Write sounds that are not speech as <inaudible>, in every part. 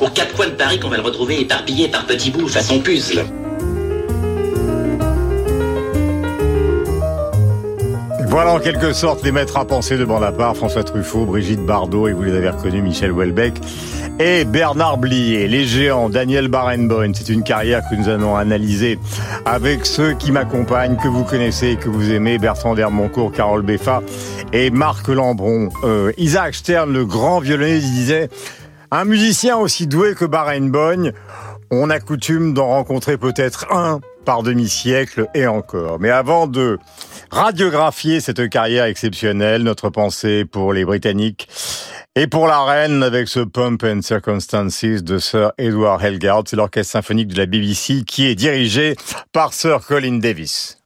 Aux quatre coins de Paris qu'on va le retrouver éparpillé par petits bouts façon puzzle. Voilà en quelque sorte les maîtres à penser de part, François Truffaut, Brigitte Bardot et vous les avez reconnus, Michel Houellebecq et Bernard Blier. Les géants, Daniel Barenboim, c'est une carrière que nous allons analyser avec ceux qui m'accompagnent, que vous connaissez que vous aimez, Bertrand Dermoncourt, Carole Beffa et Marc Lambron. Euh, Isaac Stern, le grand violoniste, disait un musicien aussi doué que Barenboim, on a coutume d'en rencontrer peut-être un par demi-siècle et encore. Mais avant de radiographier cette carrière exceptionnelle, notre pensée pour les Britanniques et pour la reine avec ce Pump and Circumstances de Sir Edward Helgard, c'est l'orchestre symphonique de la BBC qui est dirigé par Sir Colin Davis.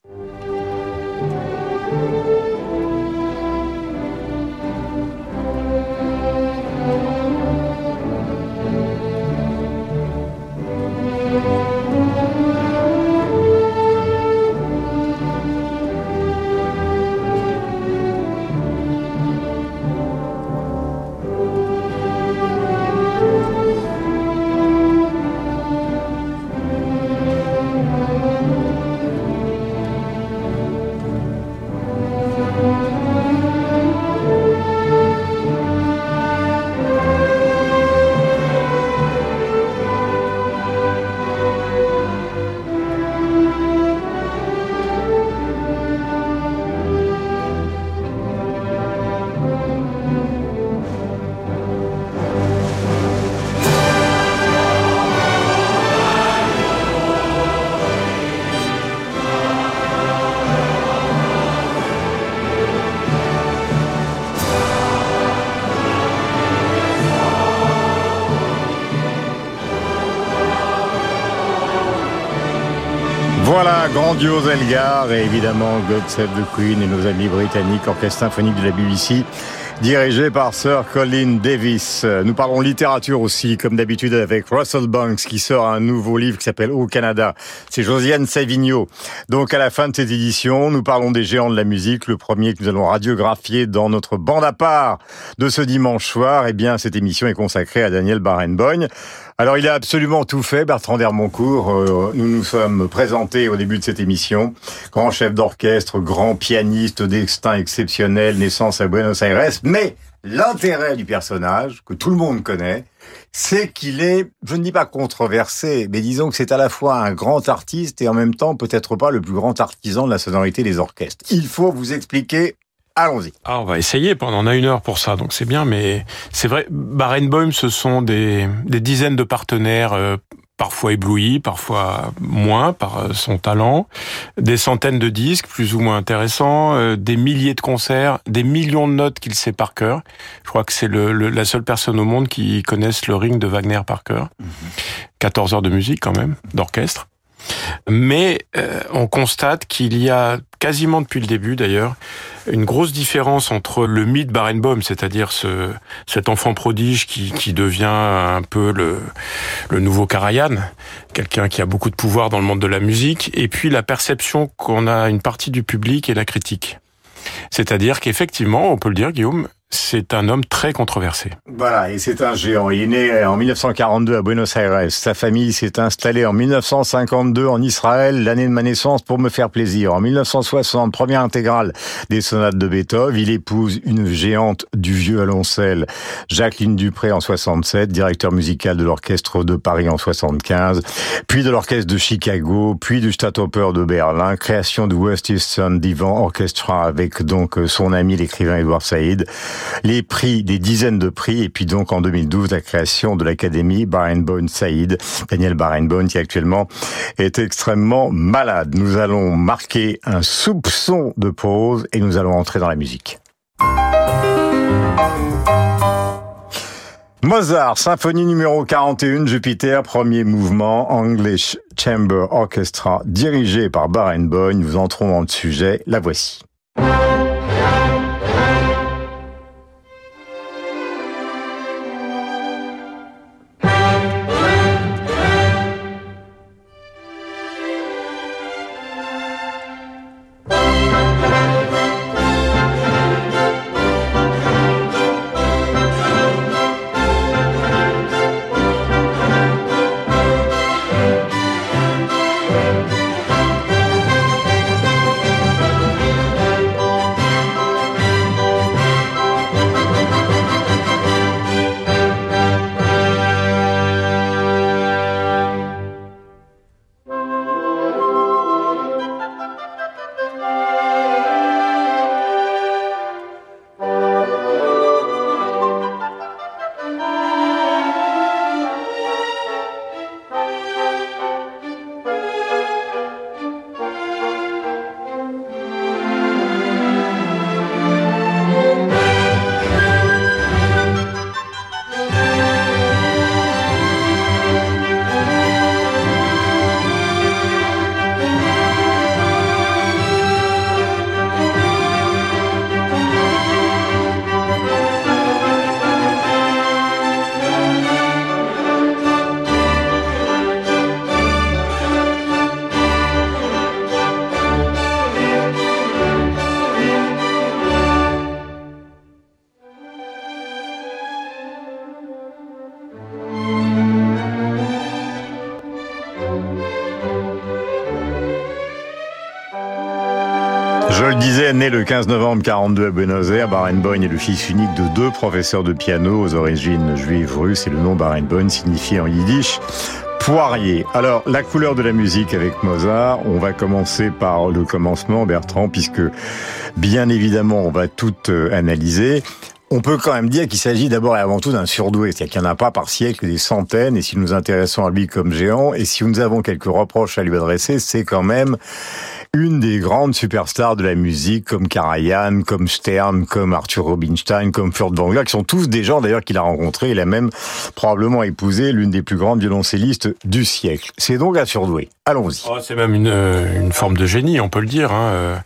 Grandiose Elgar et évidemment God Save the Queen et nos amis britanniques, orchestre symphonique de la BBC, dirigé par Sir Colin Davis. Nous parlons littérature aussi, comme d'habitude avec Russell Banks qui sort un nouveau livre qui s'appelle Au Canada. C'est Josiane Savigno. Donc à la fin de cette édition, nous parlons des géants de la musique. Le premier que nous allons radiographier dans notre bande à part de ce dimanche soir, eh bien cette émission est consacrée à Daniel Barenboim. Alors, il a absolument tout fait, Bertrand Dermoncourt. Euh, nous nous sommes présentés au début de cette émission. Grand chef d'orchestre, grand pianiste, destin exceptionnel, naissance à Buenos Aires. Mais l'intérêt du personnage, que tout le monde connaît, c'est qu'il est, je ne dis pas controversé, mais disons que c'est à la fois un grand artiste et en même temps peut-être pas le plus grand artisan de la sonorité des orchestres. Il faut vous expliquer Allons-y. Ah, on va essayer. On a une heure pour ça, donc c'est bien. Mais c'est vrai, Barenboim, ce sont des, des dizaines de partenaires. Euh, parfois éblouis, parfois moins par euh, son talent, des centaines de disques plus ou moins intéressants, euh, des milliers de concerts, des millions de notes qu'il sait par cœur. Je crois que c'est le, la seule personne au monde qui connaisse le ring de Wagner par cœur. 14 heures de musique quand même, d'orchestre. Mais euh, on constate qu'il y a quasiment depuis le début d'ailleurs une grosse différence entre le mythe Barenboim, c'est-à-dire ce, cet enfant prodige qui, qui devient un peu le, le nouveau Karajan, quelqu'un qui a beaucoup de pouvoir dans le monde de la musique, et puis la perception qu'on a une partie du public et la critique. C'est-à-dire qu'effectivement, on peut le dire, Guillaume, c'est un homme très controversé. Voilà, et c'est un géant. Il est né en 1942 à Buenos Aires. Sa famille s'est installée en 1952 en Israël, l'année de ma naissance, pour me faire plaisir. En 1960, première intégrale des sonates de Beethoven. Il épouse une géante du vieux violoncelle, Jacqueline Dupré en 67, directeur musical de l'Orchestre de Paris en 75, puis de l'Orchestre de Chicago, puis du Staatsoper de Berlin, création du West Eastern Divan Orchestra avec donc son ami l'écrivain Edward Said les prix, des dizaines de prix, et puis donc en 2012 la création de l'Académie Barenboim Saïd, Daniel Barenboim qui actuellement est extrêmement malade. Nous allons marquer un soupçon de pause et nous allons entrer dans la musique. Mozart, symphonie numéro 41, Jupiter, premier mouvement, English Chamber Orchestra, dirigé par Barenboim. Nous entrons dans le sujet, la voici. 15 novembre 42 à Buenos Aires, Barenboim est le fils unique de deux professeurs de piano aux origines juives russes et le nom Barenboim signifie en yiddish poirier. Alors, la couleur de la musique avec Mozart, on va commencer par le commencement, Bertrand, puisque bien évidemment, on va tout euh, analyser. On peut quand même dire qu'il s'agit d'abord et avant tout d'un surdoué, c'est-à-dire qu'il n'y en a pas par siècle des centaines, et si nous nous intéressons à lui comme géant, et si nous avons quelques reproches à lui adresser, c'est quand même une des grandes superstars de la musique, comme Karajan, comme Stern, comme Arthur Rubinstein, comme Furtwängler, qui sont tous des gens d'ailleurs qu'il a rencontrés. Il a même probablement épousé l'une des plus grandes violoncellistes du siècle. C'est donc à surdoué. Allons-y. Oh, c'est même une, euh, une, forme de génie, on peut le dire. Hein. Euh,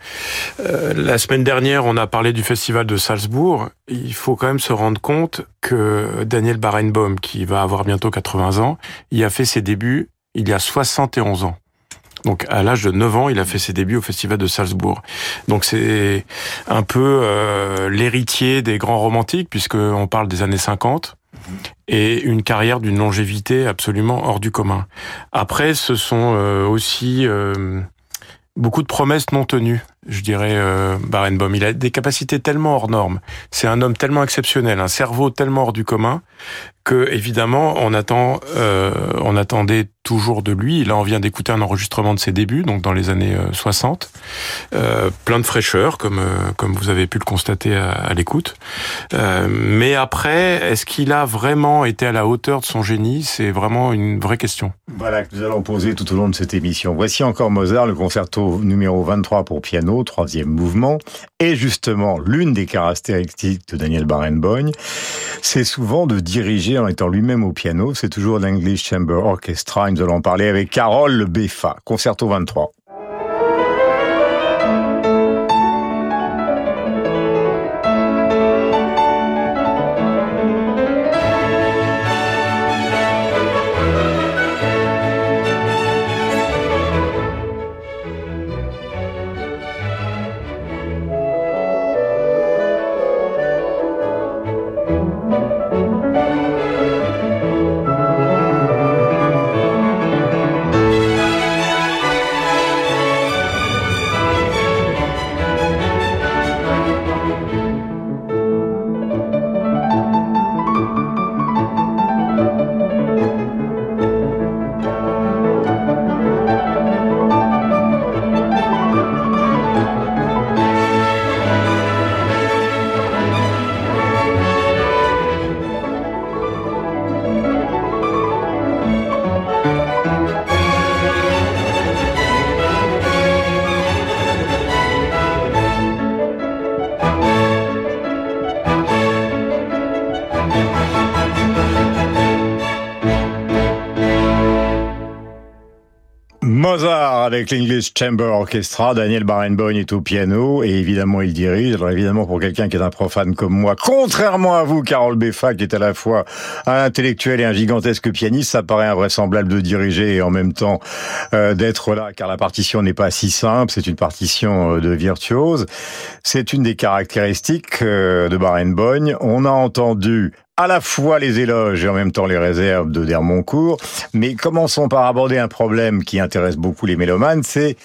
euh, la semaine dernière, on a parlé du festival de Salzbourg. Il faut quand même se rendre compte que Daniel Barenboim, qui va avoir bientôt 80 ans, il a fait ses débuts il y a 71 ans. Donc à l'âge de 9 ans, il a fait ses débuts au Festival de Salzbourg. Donc c'est un peu euh, l'héritier des grands romantiques, puisqu'on parle des années 50 et une carrière d'une longévité absolument hors du commun. Après, ce sont euh, aussi euh, beaucoup de promesses non tenues, je dirais, euh, Barenboim. Il a des capacités tellement hors normes. C'est un homme tellement exceptionnel, un cerveau tellement hors du commun, que évidemment, euh, on attendait toujours de lui. Là, on vient d'écouter un enregistrement de ses débuts, donc dans les années 60. Euh, euh, plein de fraîcheur, comme comme vous avez pu le constater à, l'écoute. Mais après, est-ce qu'il a vraiment été à la hauteur de son génie? C'est vraiment une vraie question. Voilà que nous allons poser tout au long de cette émission. Voici encore Mozart, le concerto numéro 23 pour piano, troisième mouvement. Et justement, l'une des caractéristiques de Daniel Barenboim, c'est souvent de diriger en étant lui-même au piano. C'est toujours l'English Chamber Orchestra nous allons parler avec Carole Beffa, concerto 23. Avec l'English Chamber Orchestra. Daniel Barenboim est au piano et évidemment il dirige. Alors évidemment pour quelqu'un qui est un profane comme moi, contrairement à vous, Carole Beffa, qui est à la fois un intellectuel et un gigantesque pianiste, ça paraît invraisemblable de diriger et en même temps euh, d'être là, car la partition n'est pas si simple. C'est une partition euh, de virtuose. C'est une des caractéristiques euh, de Barenboim. On a entendu à la fois les éloges et en même temps les réserves de Dermoncourt. Mais commençons par aborder un problème qui intéresse beaucoup les mélomanes, c'est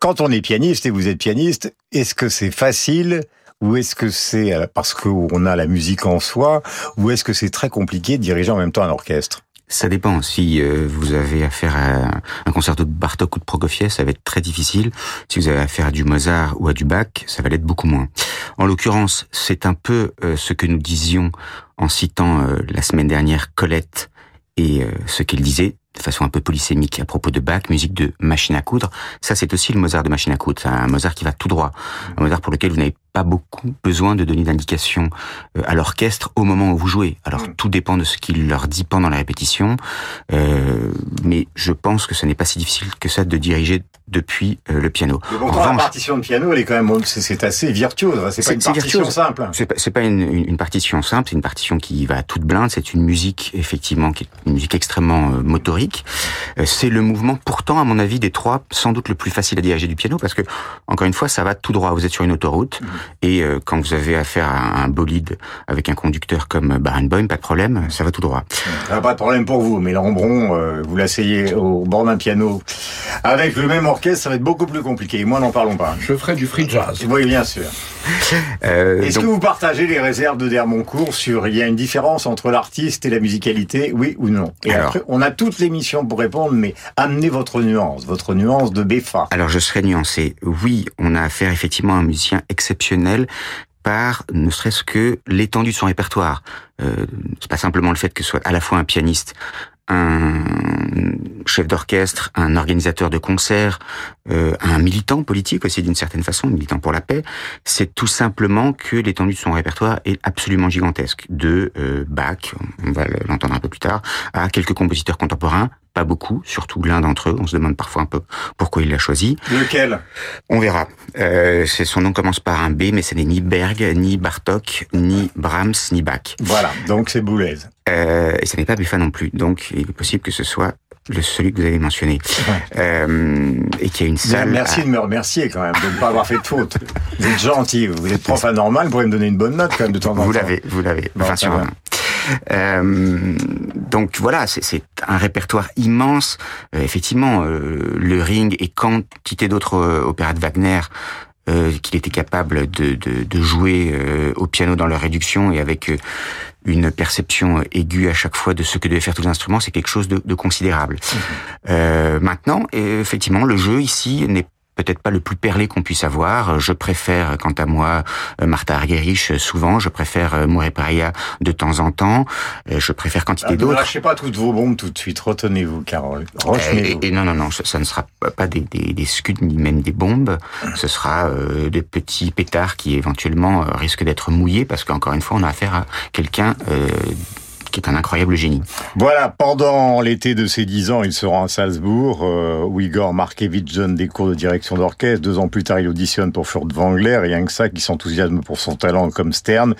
quand on est pianiste et vous êtes pianiste, est-ce que c'est facile ou est-ce que c'est euh, parce qu'on a la musique en soi ou est-ce que c'est très compliqué de diriger en même temps un orchestre? Ça dépend. Si euh, vous avez affaire à un concerto de Bartok ou de Prokofiev, ça va être très difficile. Si vous avez affaire à du Mozart ou à du Bach, ça va l'être beaucoup moins. En l'occurrence, c'est un peu euh, ce que nous disions en citant euh, la semaine dernière Colette et ce qu'elle disait de façon un peu polysémique à propos de Bach, musique de machine à coudre. Ça, c'est aussi le Mozart de machine à coudre. Un Mozart qui va tout droit. Un Mozart pour lequel vous n'avez pas beaucoup besoin de donner d'indications euh, à l'orchestre au moment où vous jouez. Alors mm. tout dépend de ce qu'il leur dit pendant la répétition, euh, mais je pense que ce n'est pas si difficile que ça de diriger depuis euh, le piano. Mais bon, la partition de piano, elle est quand même, c'est assez virtuose. Hein. C'est pas une partition simple. C'est pas, pas une, partition simple. C'est une partition qui va à toute blinde. C'est une musique effectivement qui est une musique extrêmement motorique. c'est le mouvement, pourtant à mon avis, des trois, sans doute le plus facile à diriger du piano parce que encore une fois, ça va tout droit. Vous êtes sur une autoroute. Mm. Et euh, quand vous avez affaire à un bolide avec un conducteur comme Barenboim, pas de problème, ça va tout droit. Ah, pas de problème pour vous, mais Lambron, euh, vous l'asseyez au bord d'un piano avec le même orchestre, ça va être beaucoup plus compliqué. Moi, n'en parlons pas. Je ferai du free jazz. Oui, bien sûr. <laughs> Euh, Est-ce que vous partagez les réserves de Dermoncourt sur il y a une différence entre l'artiste et la musicalité, oui ou non? Et après, on a toute l'émission pour répondre, mais amenez votre nuance, votre nuance de Béfa. Alors, je serais nuancé. Oui, on a affaire effectivement à un musicien exceptionnel par ne serait-ce que l'étendue de son répertoire. Euh, c'est pas simplement le fait que ce soit à la fois un pianiste, un chef d'orchestre, un organisateur de concerts, euh, un militant politique aussi d'une certaine façon, militant pour la paix, c'est tout simplement que l'étendue de son répertoire est absolument gigantesque. De euh, Bach, on va l'entendre un peu plus tard, à quelques compositeurs contemporains, pas beaucoup, surtout l'un d'entre eux. On se demande parfois un peu pourquoi il l'a choisi. Lequel? On verra. Euh, son nom commence par un B, mais ce n'est ni Berg, ni Bartok, ni Brahms, ni Bach. Voilà, donc c'est Boulez. Euh, et ce n'est pas Buffa non plus. Donc il est possible que ce soit le celui que vous avez mentionné euh, et qui a une salle. Merci de me remercier quand même de ne pas avoir fait de faute. Vous êtes gentil, vous êtes prof anormal, vous pourrez me donner une bonne note quand même de temps en temps. Vous l'avez, vous l'avez. Enfin, sûrement. Euh, donc voilà, c'est un répertoire immense. Euh, effectivement, euh, le Ring et quantité d'autres opéras de Wagner qu'il était capable de, de, de jouer au piano dans leur réduction et avec une perception aiguë à chaque fois de ce que devaient faire tous les instruments, c'est quelque chose de, de considérable. Mmh. maintenant, effectivement, le jeu ici n'est peut-être pas le plus perlé qu'on puisse avoir. Je préfère, quant à moi, euh, Martha Argerich euh, souvent. Je préfère euh, Mouré Paria de temps en temps. Je préfère quantité ah, d'autres. Ne lâchez pas toutes vos bombes tout de suite. Retenez-vous, Carole. Et, et, non, non, non. Ça, ne sera pas des, des, des scuds ni même des bombes. Ce sera euh, des petits pétards qui éventuellement risquent d'être mouillés parce qu'encore une fois, on a affaire à quelqu'un euh, qui est un incroyable génie. Voilà, pendant l'été de ses dix ans, il se rend à Salzbourg, euh, où Igor Markevitch donne des cours de direction d'orchestre. Deux ans plus tard, il auditionne pour Furt Wangler, rien que ça, qui s'enthousiasme pour son talent comme Stern.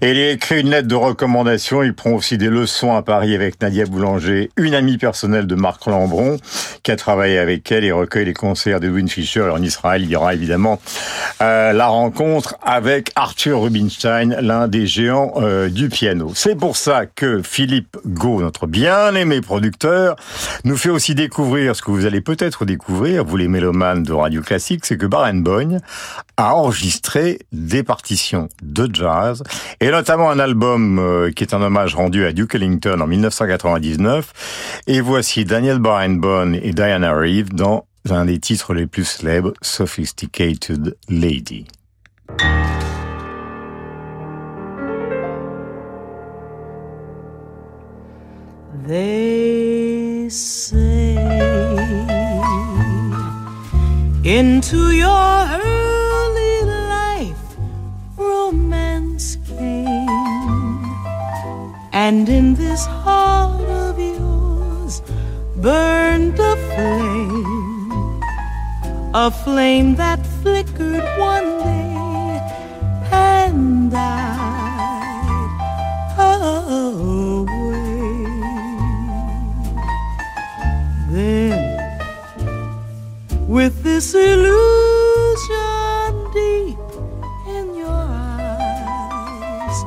Et il écrit une lettre de recommandation. Il prend aussi des leçons à Paris avec Nadia Boulanger, une amie personnelle de Marc Lambron, qui a travaillé avec elle et recueille les concerts d'Edwin Fischer. Et en Israël, il y aura évidemment euh, la rencontre avec Arthur Rubinstein, l'un des géants euh, du piano. C'est pour ça que Philippe Gau, notre bien-aimé producteur, nous fait aussi découvrir ce que vous allez peut-être découvrir, vous les mélomanes de Radio Classique, c'est que Barenboim a enregistré des partitions de jazz, et notamment un album euh, qui est un hommage rendu à Duke Ellington en 1999. Et voici Daniel Barenboim et Diana Reeve dans un des titres les plus célèbres, Sophisticated Lady. They say into your early life romance came, and in this heart of yours burned a flame a flame that flickered one day and died away. With this illusion deep in your eyes,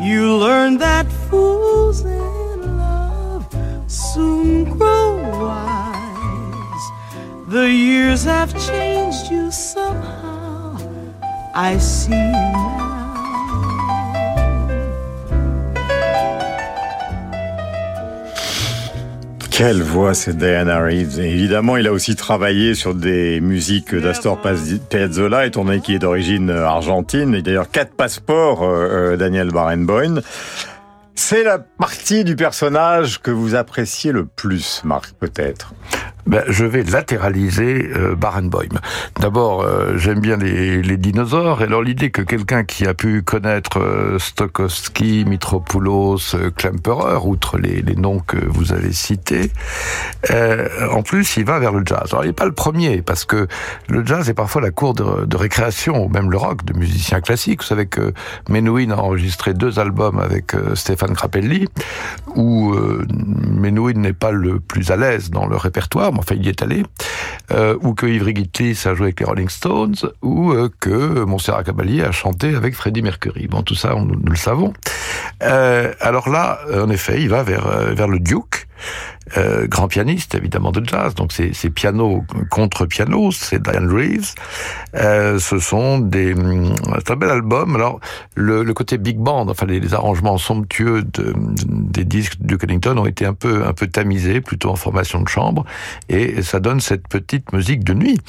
you learn that fools in love soon grow wise. The years have changed you somehow. I see Quelle voix c'est Diana Reeves. Et évidemment, il a aussi travaillé sur des musiques d'Astor Piazzolla, étant donné qu'il est d'origine argentine. Et d'ailleurs, quatre passeports, euh, euh, Daniel Barenboim. C'est la partie du personnage que vous appréciez le plus, Marc, peut-être? Ben, je vais latéraliser euh, Barenboim. D'abord, euh, j'aime bien les, les, dinosaures, et alors l'idée que quelqu'un qui a pu connaître euh, Stokowski, Mitropoulos, euh, Klemperer, outre les, les, noms que vous avez cités, euh, en plus, il va vers le jazz. Alors, il n'est pas le premier, parce que le jazz est parfois la cour de, de récréation, ou même le rock, de musiciens classiques. Vous savez que Menuhin a enregistré deux albums avec euh, Stéphane Grappelli, où Menuhin n'est pas le plus à l'aise dans le répertoire, enfin il est allé, euh, ou que Ivry Gitlis a joué avec les Rolling Stones, ou euh, que Montserrat Caballé a chanté avec Freddie Mercury. Bon, tout ça, on, nous le savons. Euh, alors là, en effet, il va vers, vers le Duke, euh, grand pianiste évidemment de jazz, donc c'est piano contre piano, c'est Diane Reeves. Euh, ce sont des, c'est un bel album. Alors le, le, côté big band, enfin les, les arrangements somptueux de, des disques de Duke Ellington ont été un peu un peu tamisés, plutôt en formation de chambre, et ça donne cette petite musique de nuit.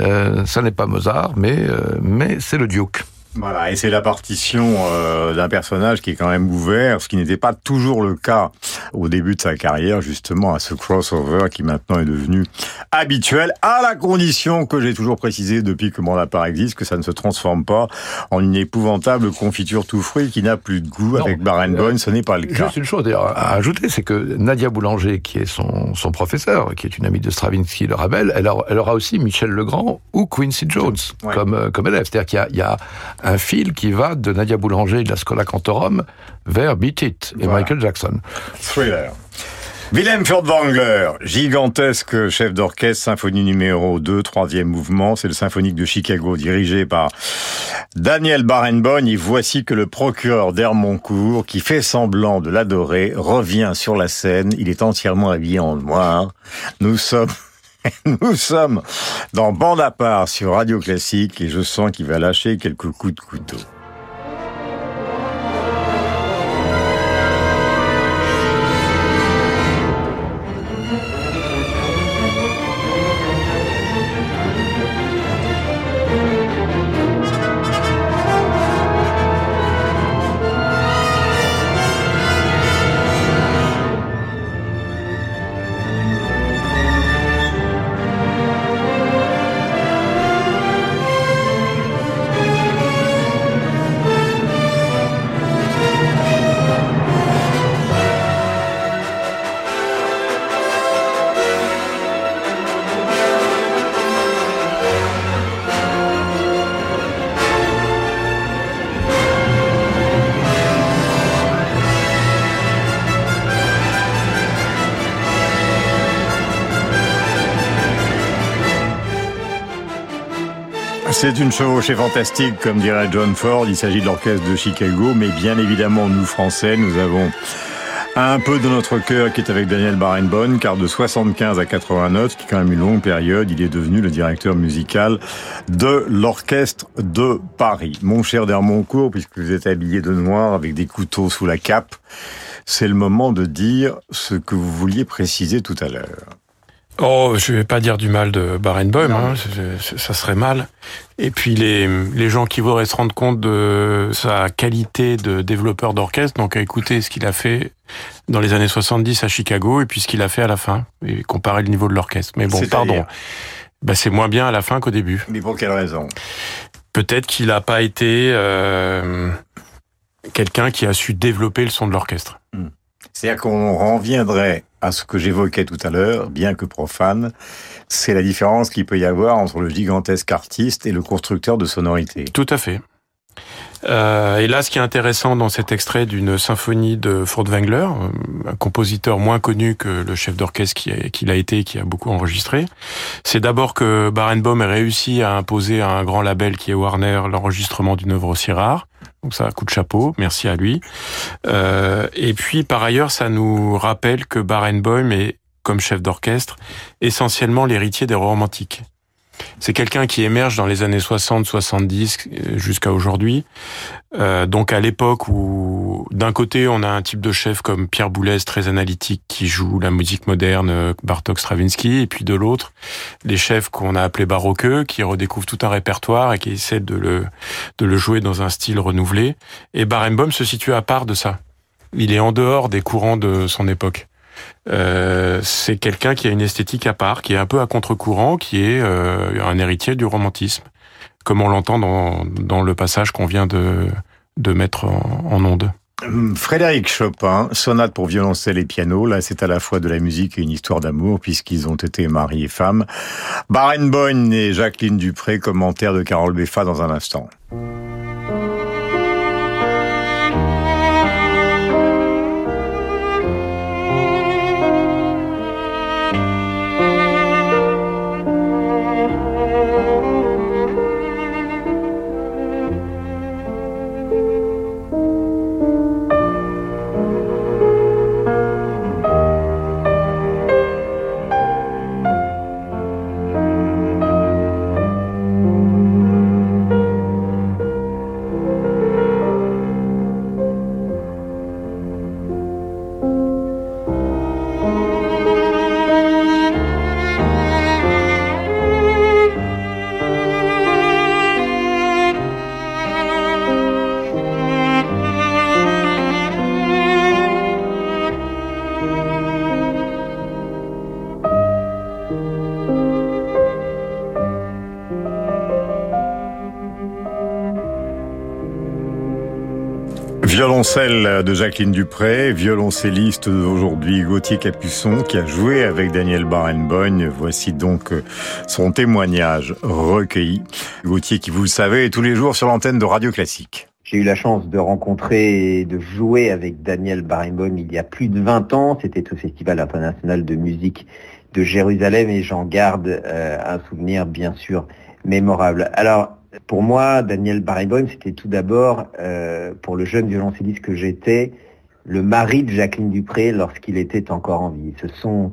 Euh, ça n'est pas Mozart, mais euh, mais c'est le Duke. Voilà, et c'est la partition euh, d'un personnage qui est quand même ouvert, ce qui n'était pas toujours le cas au début de sa carrière, justement, à ce crossover qui maintenant est devenu habituel, à la condition que j'ai toujours précisé depuis que mon appareil existe, que ça ne se transforme pas en une épouvantable confiture tout fruit qui n'a plus de goût. Non, Avec Barenboim, ce n'est pas le cas. Juste une chose d'ailleurs à ajouter, c'est que Nadia Boulanger, qui est son, son professeur, qui est une amie de Stravinsky, le Ravel, elle, aura aussi Michel Legrand ou Quincy Jones ouais. comme, comme élève. C'est-à-dire qu'il y a, il y a un fil qui va de Nadia Boulanger de la Scola Cantorum vers Beat It et voilà. Michael Jackson. Thriller. Willem Furtwängler, gigantesque chef d'orchestre, symphonie numéro 2, troisième mouvement, c'est le symphonique de Chicago dirigé par Daniel Barenboim et voici que le procureur d'Hermoncourt, qui fait semblant de l'adorer, revient sur la scène, il est entièrement habillé en noir. Nous sommes <laughs> nous sommes dans Bande à part sur Radio Classique et je sens qu'il va lâcher quelques coups de couteau. C'est une chevauchée fantastique, comme dirait John Ford. Il s'agit de l'orchestre de Chicago, mais bien évidemment, nous, Français, nous avons un peu de notre cœur qui est avec Daniel Barenboim, car de 75 à 89, qui est quand même une longue période, il est devenu le directeur musical de l'Orchestre de Paris. Mon cher Dermoncourt, puisque vous êtes habillé de noir avec des couteaux sous la cape, c'est le moment de dire ce que vous vouliez préciser tout à l'heure. Oh, je vais pas dire du mal de Barenboim, hein, ça serait mal. Et puis les, les gens qui voudraient se rendre compte de sa qualité de développeur d'orchestre, donc à écouter ce qu'il a fait dans les années 70 à Chicago et puis ce qu'il a fait à la fin, et comparer le niveau de l'orchestre. Mais bon, pardon. Bah, c'est moins bien à la fin qu'au début. Mais pour quelle raison? Peut-être qu'il n'a pas été euh, quelqu'un qui a su développer le son de l'orchestre. Hmm. C'est-à-dire qu'on reviendrait à ce que j'évoquais tout à l'heure, bien que profane, c'est la différence qu'il peut y avoir entre le gigantesque artiste et le constructeur de sonorité. Tout à fait. Euh, et là, ce qui est intéressant dans cet extrait d'une symphonie de Furtwängler, euh, un compositeur moins connu que le chef d'orchestre qu'il a été et qui a beaucoup enregistré, c'est d'abord que Barenboim a réussi à imposer à un grand label qui est Warner l'enregistrement d'une œuvre aussi rare. Donc ça, coup de chapeau, merci à lui. Euh, et puis par ailleurs, ça nous rappelle que Barenboim est, comme chef d'orchestre, essentiellement l'héritier des romantiques. C'est quelqu'un qui émerge dans les années 60-70 euh, jusqu'à aujourd'hui. Euh, donc à l'époque où d'un côté on a un type de chef comme Pierre Boulez très analytique qui joue la musique moderne euh, Bartok Stravinsky et puis de l'autre les chefs qu'on a appelés baroqueux qui redécouvrent tout un répertoire et qui essaient de le de le jouer dans un style renouvelé et Barenboim se situe à part de ça. Il est en dehors des courants de son époque. Euh, c'est quelqu'un qui a une esthétique à part, qui est un peu à contre-courant, qui est euh, un héritier du romantisme, comme on l'entend dans, dans le passage qu'on vient de, de mettre en, en onde. Hum, Frédéric Chopin, sonate pour violoncelle et piano. Là, c'est à la fois de la musique et une histoire d'amour, puisqu'ils ont été mari et femme. Barenboim et Jacqueline Dupré, commentaire de Carole Beffa dans un instant. Violoncelle de Jacqueline Dupré, violoncelliste aujourd'hui Gauthier Capuçon qui a joué avec Daniel Barenboim. Voici donc son témoignage recueilli. Gauthier qui, vous le savez, est tous les jours sur l'antenne de Radio Classique. J'ai eu la chance de rencontrer et de jouer avec Daniel Barenboim il y a plus de 20 ans. C'était au Festival international de musique de Jérusalem et j'en garde euh, un souvenir bien sûr mémorable. Alors, pour moi, Daniel Barenboim, c'était tout d'abord, euh, pour le jeune violoncelliste que j'étais, le mari de Jacqueline Dupré lorsqu'il était encore en vie. Ce sont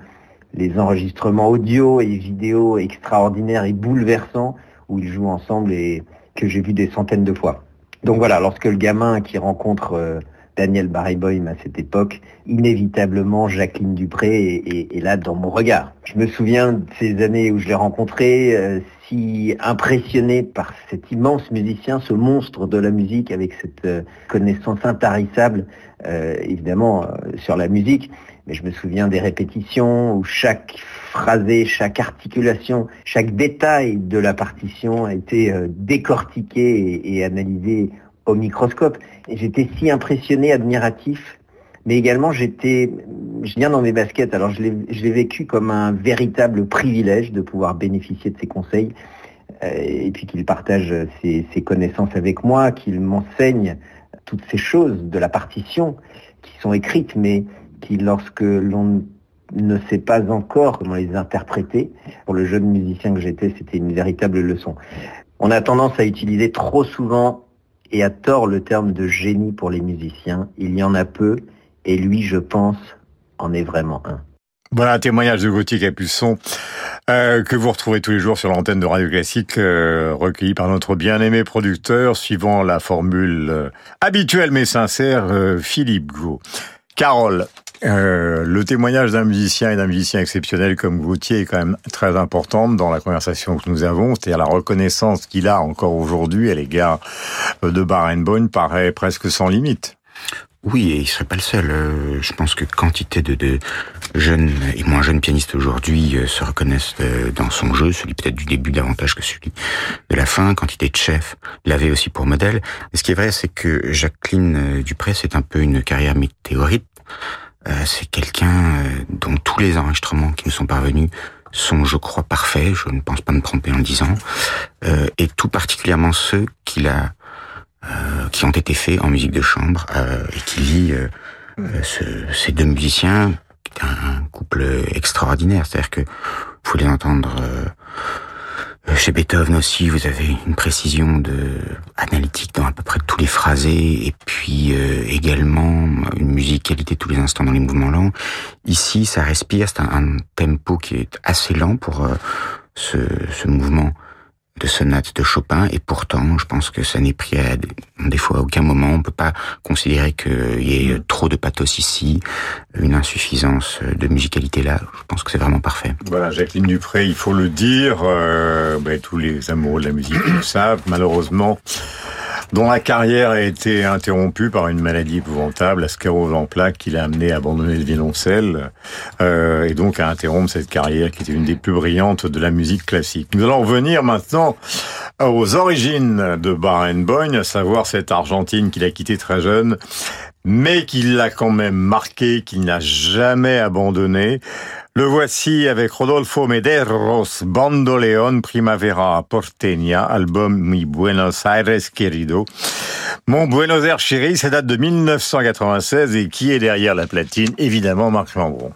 les enregistrements audio et vidéo extraordinaires et bouleversants où ils jouent ensemble et que j'ai vu des centaines de fois. Donc voilà, lorsque le gamin qui rencontre euh, Daniel Barenboim à cette époque, inévitablement Jacqueline Dupré est, là dans mon regard. Je me souviens de ces années où je l'ai rencontré, euh, si impressionné par cet immense musicien, ce monstre de la musique avec cette euh, connaissance intarissable, euh, évidemment, sur la musique. Mais je me souviens des répétitions où chaque phrasé, chaque articulation, chaque détail de la partition a été décortiqué et, et analysé au microscope. J'étais si impressionné, admiratif, mais également j'étais, je viens dans mes baskets, alors je l'ai vécu comme un véritable privilège de pouvoir bénéficier de ses conseils, euh, et puis qu'il partage ses, connaissances avec moi, qu'il m'enseigne toutes ces choses de la partition qui sont écrites, mais qui, lorsque l'on ne sait pas encore comment les interpréter, pour le jeune musicien que j'étais, c'était une véritable leçon. On a tendance à utiliser trop souvent et à tort le terme de génie pour les musiciens. Il y en a peu, et lui, je pense, en est vraiment un. Voilà un témoignage de Gauthier Capuçon euh, que vous retrouvez tous les jours sur l'antenne de Radio Classique, euh, recueilli par notre bien-aimé producteur, suivant la formule euh, habituelle mais sincère, euh, Philippe Gau. Carole, euh, le témoignage d'un musicien et d'un musicien exceptionnel comme Gauthier est quand même très important dans la conversation que nous avons, c'est-à-dire la reconnaissance qu'il a encore aujourd'hui à l'égard de Barenboim paraît presque sans limite. Oui, et il serait pas le seul. Euh, je pense que quantité de, jeunes et moins jeunes pianistes aujourd'hui euh, se reconnaissent dans son jeu, celui peut-être du début davantage que celui de la fin. Quantité de chefs l'avait aussi pour modèle. Et ce qui est vrai, c'est que Jacqueline Dupré, c'est un peu une carrière météorite. C'est quelqu'un dont tous les enregistrements qui nous sont parvenus sont, je crois, parfaits. Je ne pense pas me tromper en disant. et tout particulièrement ceux qu'il a, qui ont été faits en musique de chambre et qui lie ce, ces deux musiciens, un couple extraordinaire. C'est-à-dire que vous les entendre euh, chez Beethoven aussi, vous avez une précision de analytique dans à peu près tous les phrasés, et puis euh, également une musicalité tous les instants dans les mouvements lents. Ici, ça respire, c'est un, tempo qui est assez lent pour euh, ce, ce mouvement de sonates de Chopin, et pourtant, je pense que ça n'est pris à des fois à aucun moment. On peut pas considérer qu'il y ait trop de pathos ici, une insuffisance de musicalité là. Je pense que c'est vraiment parfait. Voilà, Jacqueline Dupré, il faut le dire, euh, ben, tous les amoureux de la musique le savent, malheureusement dont la carrière a été interrompue par une maladie épouvantable, la sclérose en plaques, qui l'a amené à abandonner le violoncelle, euh, et donc à interrompre cette carrière qui était une des plus brillantes de la musique classique. Nous allons revenir maintenant aux origines de Barenboim, à savoir cette Argentine qu'il a quittée très jeune, mais qui l'a quand même marqué, qu'il n'a jamais abandonné. Le voici avec Rodolfo Mederos, Bandoleon Primavera Porteña, album Mi Buenos Aires Querido. Mon Buenos Aires chéri, ça date de 1996 et qui est derrière la platine? Évidemment Marc Lambron.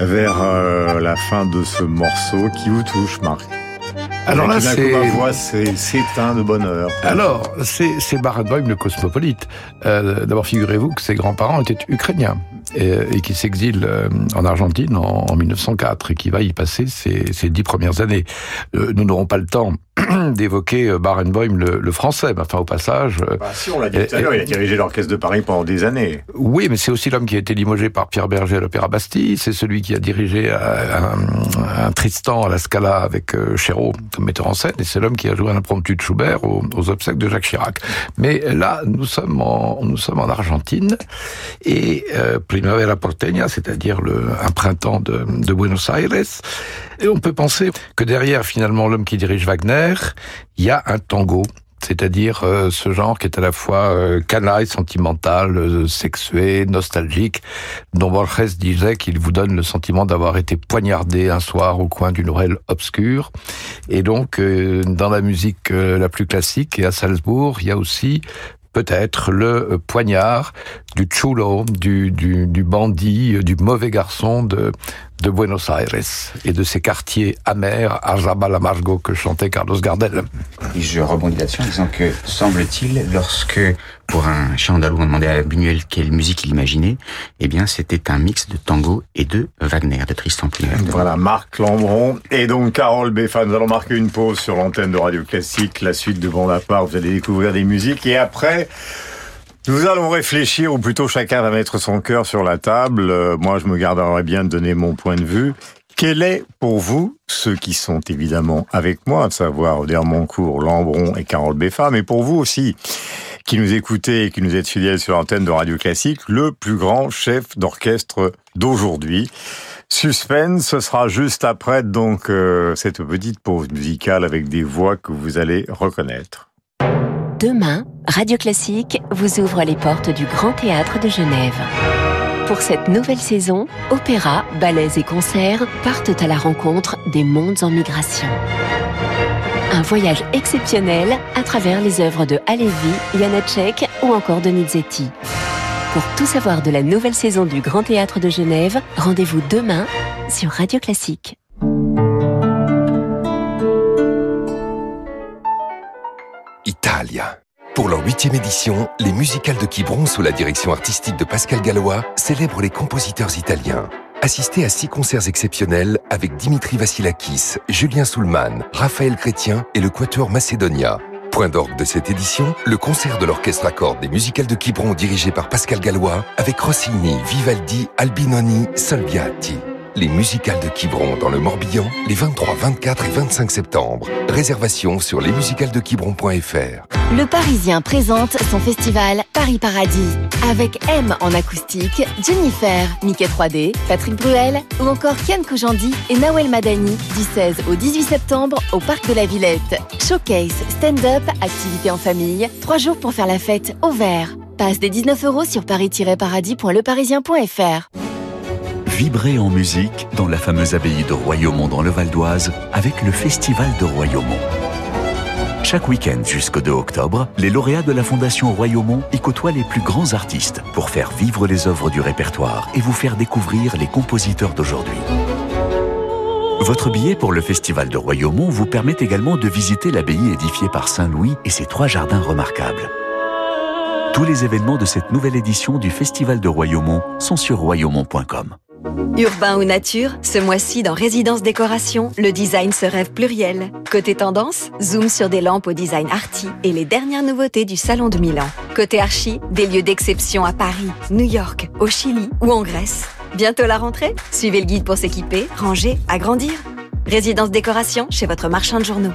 Vers euh, la fin de ce morceau qui vous touche, Marc. Alors là, c'est ma voix s'éteint de bonheur. Alors, c'est Barenboim le cosmopolite. Euh, D'abord, figurez-vous que ses grands-parents étaient ukrainiens et, et qui s'exile euh, en Argentine en, en, 1904 et qui va y passer ses, ses dix premières années. Euh, nous n'aurons pas le temps <clears throat> d'évoquer euh, Barenboim le, le, français, mais enfin au passage... Bah, si, on l'a dit tout à l'heure, il a dirigé l'Orchestre de Paris pendant des années. Oui, mais c'est aussi l'homme qui a été limogé par Pierre Berger à l'Opéra Bastille, c'est celui qui a dirigé un, un, Tristan à la Scala avec Chéreau comme metteur en scène, et c'est l'homme qui a joué un impromptu de Schubert aux, aux, obsèques de Jacques Chirac. Mais là, nous sommes en, nous sommes en Argentine, et euh, Primavera Porteña, c'est-à-dire le, un printemps de, de Buenos Aires. Et on peut penser que derrière, finalement, l'homme qui dirige Wagner, il y a un tango c'est-à-dire euh, ce genre qui est à la fois euh, canaille, sentimental, euh, sexué, nostalgique, dont Borges disait qu'il vous donne le sentiment d'avoir été poignardé un soir au coin d'une ruelle obscure. Et donc, euh, dans la musique euh, la plus classique, et à Salzbourg, il y a aussi peut-être le poignard du chulo, du, du, du bandit, du mauvais garçon de, de Buenos Aires et de ces quartiers amers, Arrabal Amargo, que chantait Carlos Gardel. Et je rebondis là-dessus en disant que, semble-t-il, lorsque, pour un chant andalou, on demandait à Buñuel quelle musique il imaginait, eh bien, c'était un mix de tango et de Wagner, de Tristan Plier. Voilà, Marc Lambron et donc Carole Beffa. Nous allons marquer une pause sur l'antenne de Radio Classique. La suite de Bonaparte, vous allez découvrir des musiques et après, nous allons réfléchir, ou plutôt chacun va mettre son cœur sur la table. Euh, moi, je me garderai bien de donner mon point de vue. Quel est pour vous, ceux qui sont évidemment avec moi, à savoir Moncourt, Lambron et Carole Beffa, mais pour vous aussi, qui nous écoutez et qui nous êtes fidèles sur l'antenne de Radio Classique, le plus grand chef d'orchestre d'aujourd'hui? Suspense, ce sera juste après donc euh, cette petite pause musicale avec des voix que vous allez reconnaître. Demain, Radio Classique vous ouvre les portes du Grand Théâtre de Genève. Pour cette nouvelle saison, opéra, ballets et concerts partent à la rencontre des mondes en migration. Un voyage exceptionnel à travers les œuvres de Alevi, Janacek ou encore de Nizetti. Pour tout savoir de la nouvelle saison du Grand Théâtre de Genève, rendez-vous demain sur Radio Classique. Pour leur huitième édition, les musicales de Quiberon, sous la direction artistique de Pascal Gallois, célèbrent les compositeurs italiens. Assistez à six concerts exceptionnels avec Dimitri Vassilakis, Julien Soulman, Raphaël Chrétien et le Quatuor Macedonia. Point d'orgue de cette édition, le concert de l'orchestre à cordes des musicales de Quiberon dirigé par Pascal Gallois avec Rossini, Vivaldi, Albinoni, Salviati les musicales de Quiberon dans le Morbihan les 23, 24 et 25 septembre. Réservation sur lesmusicalesdequiberon.fr. Le Parisien présente son festival Paris Paradis avec M en acoustique, Jennifer, Mickey 3D, Patrick Bruel ou encore Ken Kojandi et Nawel Madani du 16 au 18 septembre au Parc de la Villette. Showcase, stand-up, activités en famille, trois jours pour faire la fête au vert. Passe des 19 euros sur paris-paradis.leparisien.fr. Vibrez en musique dans la fameuse abbaye de Royaumont dans le Val d'Oise avec le Festival de Royaumont. Chaque week-end jusqu'au 2 octobre, les lauréats de la Fondation Royaumont y côtoient les plus grands artistes pour faire vivre les œuvres du répertoire et vous faire découvrir les compositeurs d'aujourd'hui. Votre billet pour le Festival de Royaumont vous permet également de visiter l'abbaye édifiée par Saint Louis et ses trois jardins remarquables. Tous les événements de cette nouvelle édition du Festival de Royaumont sont sur royaumont.com. Urbain ou nature, ce mois-ci dans Résidence Décoration, le design se rêve pluriel. Côté tendance, zoom sur des lampes au design arty et les dernières nouveautés du Salon de Milan. Côté archi, des lieux d'exception à Paris, New York, au Chili ou en Grèce. Bientôt la rentrée? Suivez le guide pour s'équiper, ranger, agrandir. Résidence Décoration chez votre marchand de journaux.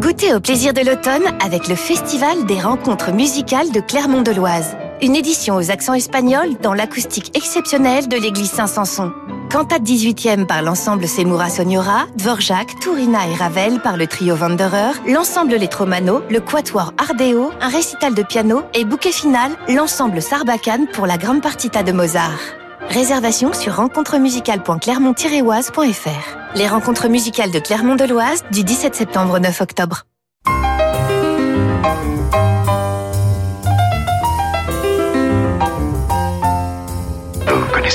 Goûtez au plaisir de l'automne avec le Festival des rencontres musicales de Clermont-de-Loise. Une édition aux accents espagnols dans l'acoustique exceptionnelle de l'église Saint-Sanson. Cantate 18e par l'ensemble Semura Sonora, Dvorak, Tourina et Ravel par le trio Wanderer, l'ensemble Letromano, le quatuor Ardeo, un récital de piano et bouquet final, l'ensemble Sarbacane pour la grande partita de Mozart. Réservation sur rencontremusicale.clermont-oise.fr. Les rencontres musicales de Clermont de l'Oise du 17 septembre au 9 octobre.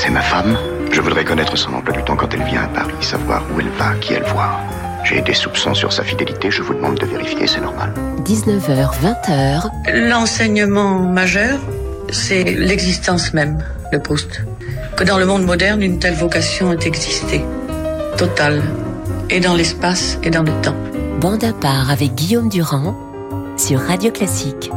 Connaissez ma femme Je voudrais connaître son emploi du temps quand elle vient à Paris, savoir où elle va, qui elle voit. J'ai des soupçons sur sa fidélité, je vous demande de vérifier, c'est normal. 19h, 20h. L'enseignement majeur, c'est l'existence même, le poste. Que dans le monde moderne, une telle vocation ait existé. Totale. Et dans l'espace et dans le temps. Bande à part avec Guillaume Durand sur Radio Classique.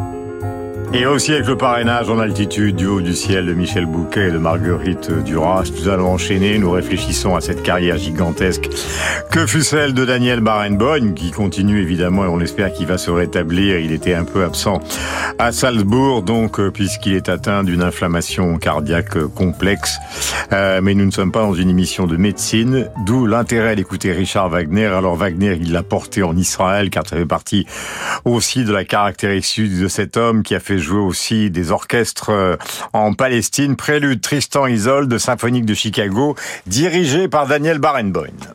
Et aussi avec le parrainage en altitude du haut du ciel de Michel Bouquet et de Marguerite Duras, nous allons enchaîner, nous réfléchissons à cette carrière gigantesque que fut celle de Daniel Barenboim, qui continue évidemment et on espère qu'il va se rétablir. Il était un peu absent à Salzbourg, donc euh, puisqu'il est atteint d'une inflammation cardiaque complexe. Euh, mais nous ne sommes pas dans une émission de médecine, d'où l'intérêt d'écouter Richard Wagner. Alors Wagner, il l'a porté en Israël, car ça fait partie aussi de la caractéristique de cet homme qui a fait jouer aussi des orchestres euh, en Palestine. Prélude Tristan Isolde, symphonique de Chicago, dirigé par Daniel Barenboim.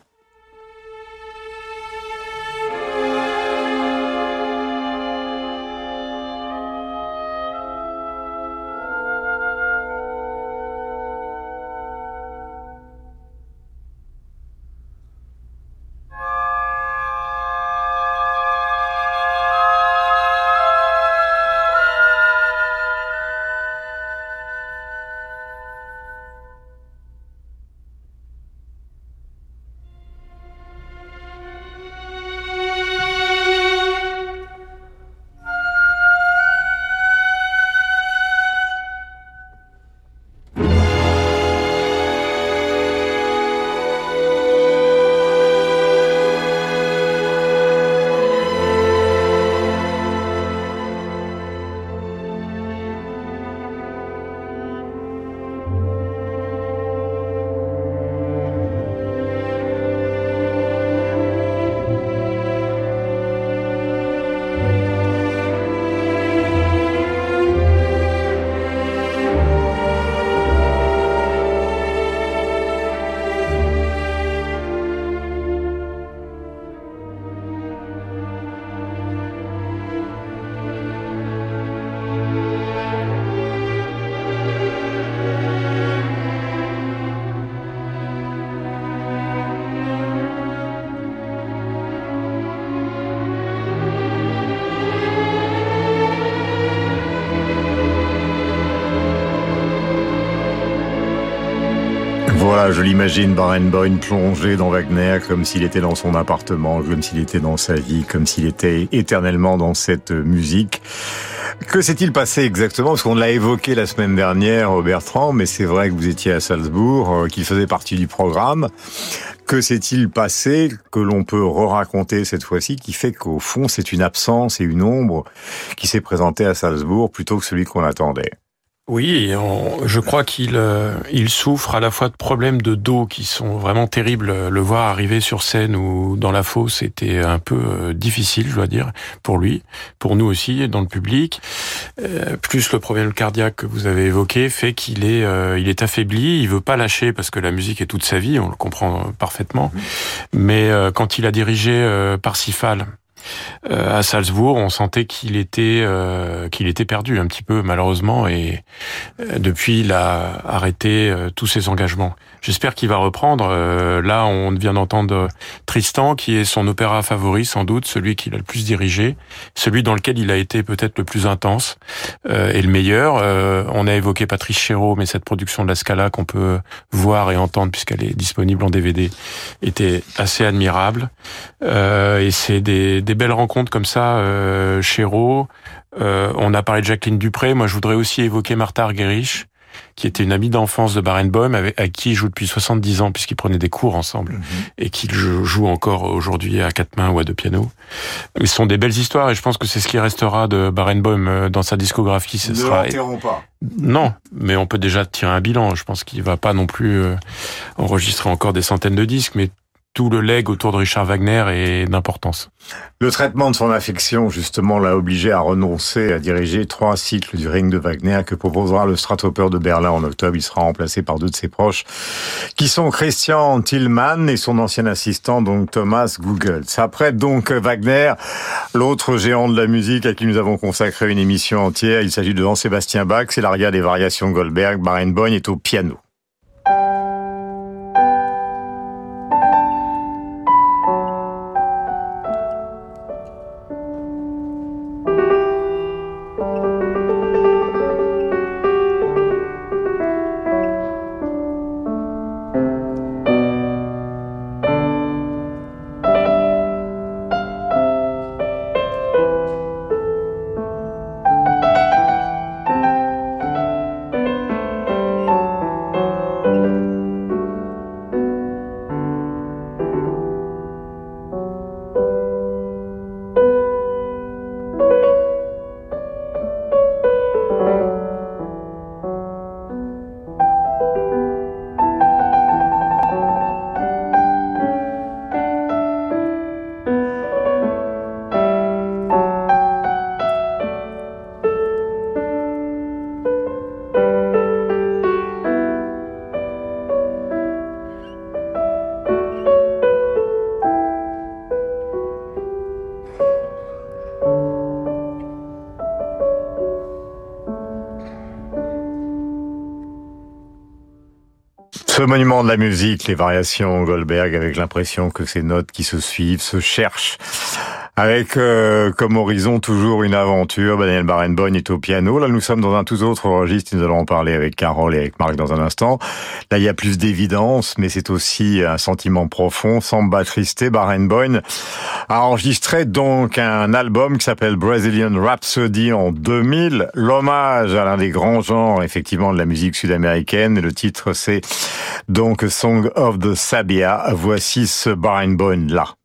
L'imagine, Barenboim plongé dans Wagner comme s'il était dans son appartement, comme s'il était dans sa vie, comme s'il était éternellement dans cette musique. Que s'est-il passé exactement? Parce qu'on l'a évoqué la semaine dernière Bertrand, mais c'est vrai que vous étiez à Salzbourg, euh, qu'il faisait partie du programme. Que s'est-il passé que l'on peut re-raconter cette fois-ci, qui fait qu'au fond c'est une absence et une ombre qui s'est présentée à Salzbourg plutôt que celui qu'on attendait? Oui, je crois qu'il euh, il souffre à la fois de problèmes de dos qui sont vraiment terribles. Le voir arriver sur scène ou dans la fosse, c'était un peu euh, difficile, je dois dire, pour lui, pour nous aussi, dans le public. Euh, plus le problème cardiaque que vous avez évoqué fait qu'il est, il est affaibli. Il veut pas lâcher parce que la musique est toute sa vie, on le comprend parfaitement. Mais quand il a dirigé Parsifal, à Salzbourg, on sentait qu'il était euh, qu'il était perdu un petit peu malheureusement et euh, depuis il a arrêté tous ses engagements. J'espère qu'il va reprendre. là, on vient d'entendre Tristan, qui est son opéra favori sans doute, celui qu'il a le plus dirigé, celui dans lequel il a été peut-être le plus intense et le meilleur. on a évoqué Patrice Chéreau, mais cette production de la Scala qu'on peut voir et entendre puisqu'elle est disponible en DVD était assez admirable. et c'est des, des belles rencontres comme ça, euh, Chéreau. Euh, on a parlé de Jacqueline Dupré. Moi, je voudrais aussi évoquer Martha Argerich, qui était une amie d'enfance de Barenboim, avec, qui il joue depuis 70 ans, puisqu'ils prenaient des cours ensemble, mhm. et qu'il joue encore aujourd'hui à quatre mains ou à deux pianos. Ce sont des belles histoires, et je pense que c'est ce qui restera de Barenboim euh, dans sa discographie. Ce ne sera... pas. Non, mais on peut déjà tirer un bilan. Je pense qu'il va pas non plus euh, enregistrer encore des centaines de disques, mais tout le leg autour de Richard Wagner est d'importance. Le traitement de son affection, justement, l'a obligé à renoncer à diriger trois cycles du Ring de Wagner que proposera le Stratopeur de Berlin en octobre. Il sera remplacé par deux de ses proches, qui sont Christian Tillmann et son ancien assistant, donc Thomas Googles. Après donc Wagner, l'autre géant de la musique à qui nous avons consacré une émission entière, il s'agit de Jean-Sébastien Bach, c'est l'aria des variations Goldberg. Barenboim est au piano. Ce monument de la musique, les variations Goldberg, avec l'impression que ces notes qui se suivent se cherchent avec euh, comme horizon toujours une aventure. Daniel Barenboim est au piano. Là, nous sommes dans un tout autre registre. Nous allons en parler avec Carole et avec Marc dans un instant. Là, il y a plus d'évidence, mais c'est aussi un sentiment profond. Samba Triste, Barenboim a enregistré donc un album qui s'appelle Brazilian Rhapsody en 2000. L'hommage à l'un des grands genres, effectivement, de la musique sud-américaine. Le titre, c'est donc Song of the Sabia. Voici ce Barenboim là.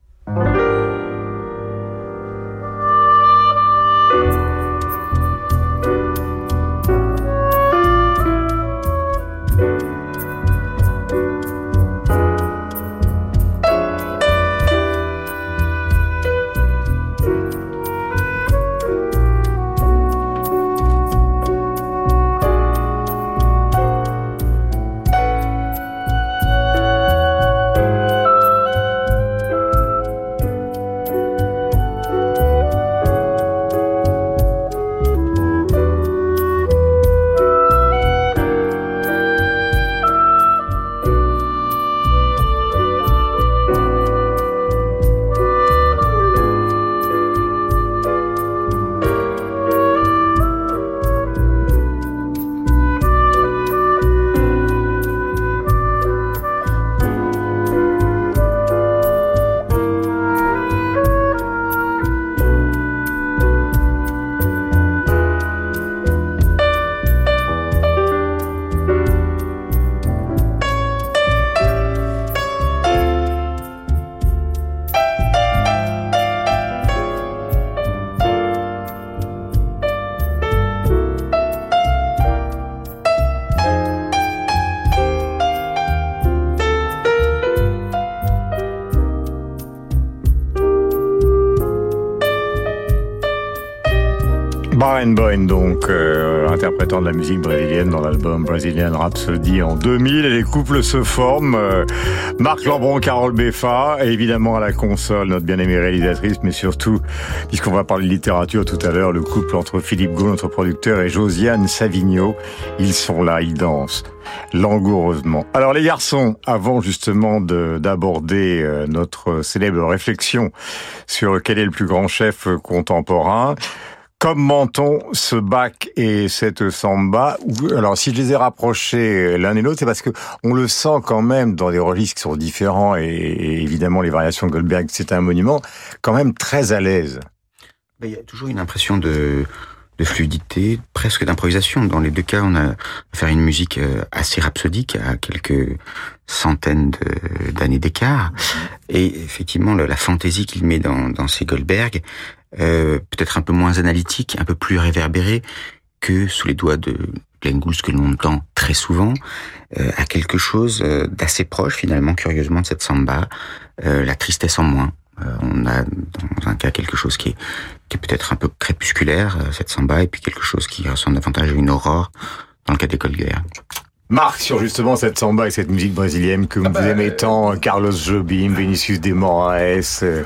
De la musique brésilienne dans l'album Brazilian Rhapsody en 2000. Et les couples se forment. Euh, Marc Lambron, Carole Beffa, et évidemment à la console, notre bien-aimée réalisatrice, mais surtout, puisqu'on va parler littérature tout à l'heure, le couple entre Philippe Gaulle, notre producteur, et Josiane Savigno. Ils sont là, ils dansent langoureusement. Alors les garçons, avant justement d'aborder euh, notre célèbre réflexion sur quel est le plus grand chef contemporain, Comment-on ce bac et cette samba Alors, si je les ai rapprochés l'un et l'autre, c'est parce que on le sent quand même dans des registres qui sont différents et, évidemment les variations de Goldberg, c'est un monument quand même très à l'aise. Il y a toujours une impression de, fluidité, presque d'improvisation. Dans les deux cas, on a faire une musique euh, assez rhapsodique à quelques centaines d'années d'écart. Et effectivement, la fantaisie qu'il met dans, dans ces Goldberg, euh, peut-être un peu moins analytique, un peu plus réverbéré que sous les doigts de Glenn Gould, que l'on entend très souvent, euh, à quelque chose euh, d'assez proche finalement, curieusement, de cette samba, euh, la tristesse en moins. on a dans un cas quelque chose qui est, qui est peut-être un peu crépusculaire, cette samba, et puis quelque chose qui ressemble davantage à une aurore dans le cas des Goldberg. Marc, sur justement cette samba et cette musique brésilienne que ah vous bah, aimez tant, Carlos Jobim, Vinicius de Moraes, euh,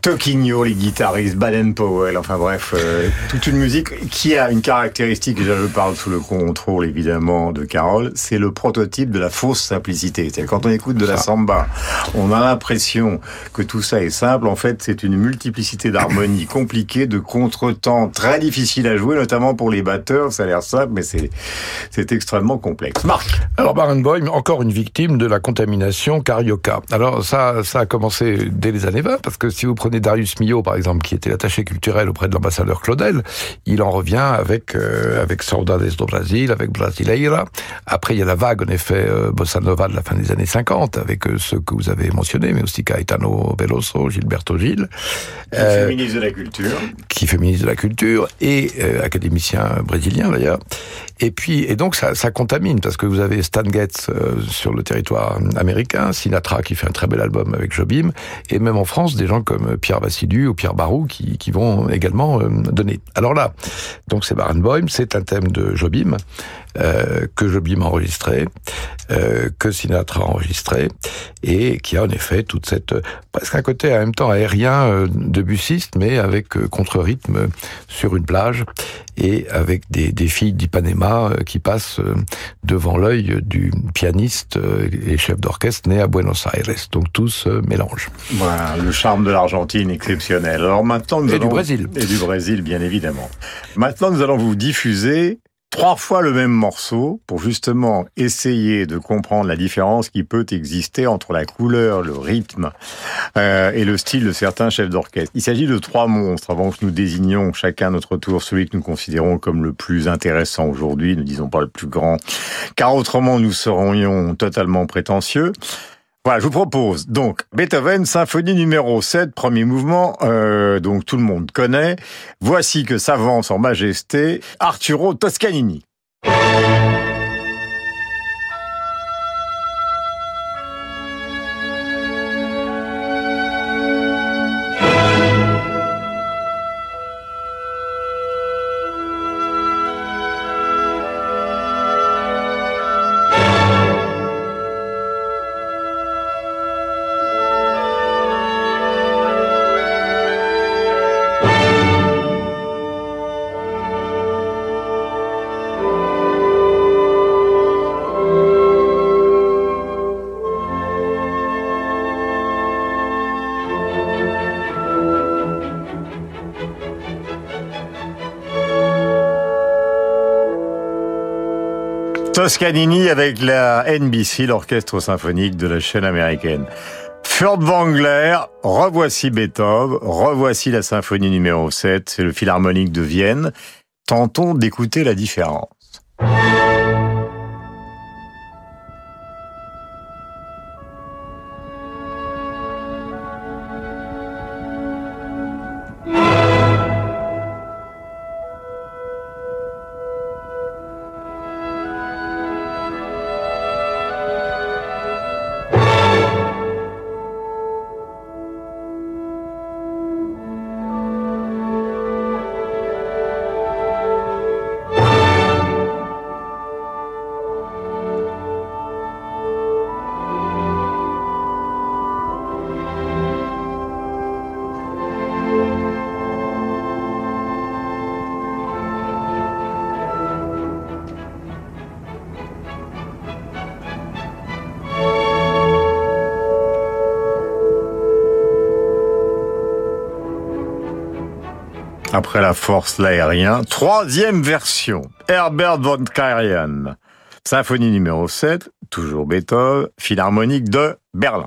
Toquinho, les guitaristes, Baden Powell, enfin bref, euh, toute une musique qui a une caractéristique, je parle sous le contrôle évidemment de Carole, c'est le prototype de la fausse simplicité. C'est quand on écoute de la samba, on a l'impression que tout ça est simple, en fait c'est une multiplicité d'harmonies <coughs> compliquées, de contretemps très difficiles à jouer, notamment pour les batteurs, ça a l'air simple, mais c'est extrêmement complexe. Marc. Alors Barenboim, encore une victime de la contamination carioca. Alors ça, ça a commencé dès les années 20, parce que si vous prenez Darius Milhaud, par exemple, qui était l'attaché culturel auprès de l'ambassadeur Claudel, il en revient avec euh, avec Saudades do Brasil, avec Brasileira. Après, il y a la vague, en effet, euh, bossa nova de la fin des années 50, avec euh, ceux que vous avez mentionnés, mais aussi Caetano Veloso, Gilberto Gil. Qui fait ministre de la Culture. Qui fait ministre de la Culture, et académicien brésilien, d'ailleurs. Et puis, et donc, ça, ça contamine parce que vous avez Stan Getz euh, sur le territoire américain, Sinatra qui fait un très bel album avec Jobim, et même en France, des gens comme Pierre Vassilu ou Pierre Barou qui, qui vont également euh, donner. Alors là, donc c'est Barenboim, c'est un thème de Jobim, euh, que Jobim a enregistré, euh, que Sinatra a enregistré, et qui a en effet toute cette presque un côté en même temps aérien euh, de bussiste, mais avec contre-rythme sur une plage et avec des, des filles d'Ipanema qui passent devant l'œil du pianiste et chef d'orchestre né à Buenos Aires. Donc tout se mélange. Voilà, le charme de l'Argentine exceptionnel. Alors maintenant nous et allons... du Brésil. Et du Brésil, bien évidemment. Maintenant nous allons vous diffuser trois fois le même morceau pour justement essayer de comprendre la différence qui peut exister entre la couleur, le rythme euh, et le style de certains chefs d'orchestre. Il s'agit de trois monstres avant que nous désignions chacun notre tour celui que nous considérons comme le plus intéressant aujourd'hui, ne disons pas le plus grand, car autrement nous serions totalement prétentieux. Voilà, je vous propose donc Beethoven, symphonie numéro 7, premier mouvement, euh, donc tout le monde connaît. Voici que s'avance en majesté Arturo Toscanini. Toscanini avec la NBC, l'orchestre symphonique de la chaîne américaine. Furtwängler, revoici Beethoven, revoici la symphonie numéro 7, c'est le Philharmonique de Vienne. Tentons d'écouter la différence. Après la force, l'aérien. Troisième version. Herbert von Karajan. Symphonie numéro 7, toujours Beethoven, Philharmonique de Berlin.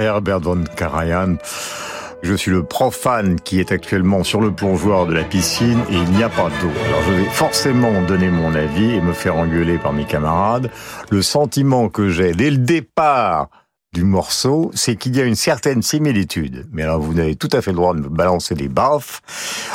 Herbert von Karajan. Je suis le profane qui est actuellement sur le plongeoir de la piscine et il n'y a pas d'eau. Alors je vais forcément donner mon avis et me faire engueuler par mes camarades. Le sentiment que j'ai dès le départ du morceau, c'est qu'il y a une certaine similitude. Mais alors, vous avez tout à fait le droit de me balancer des baffes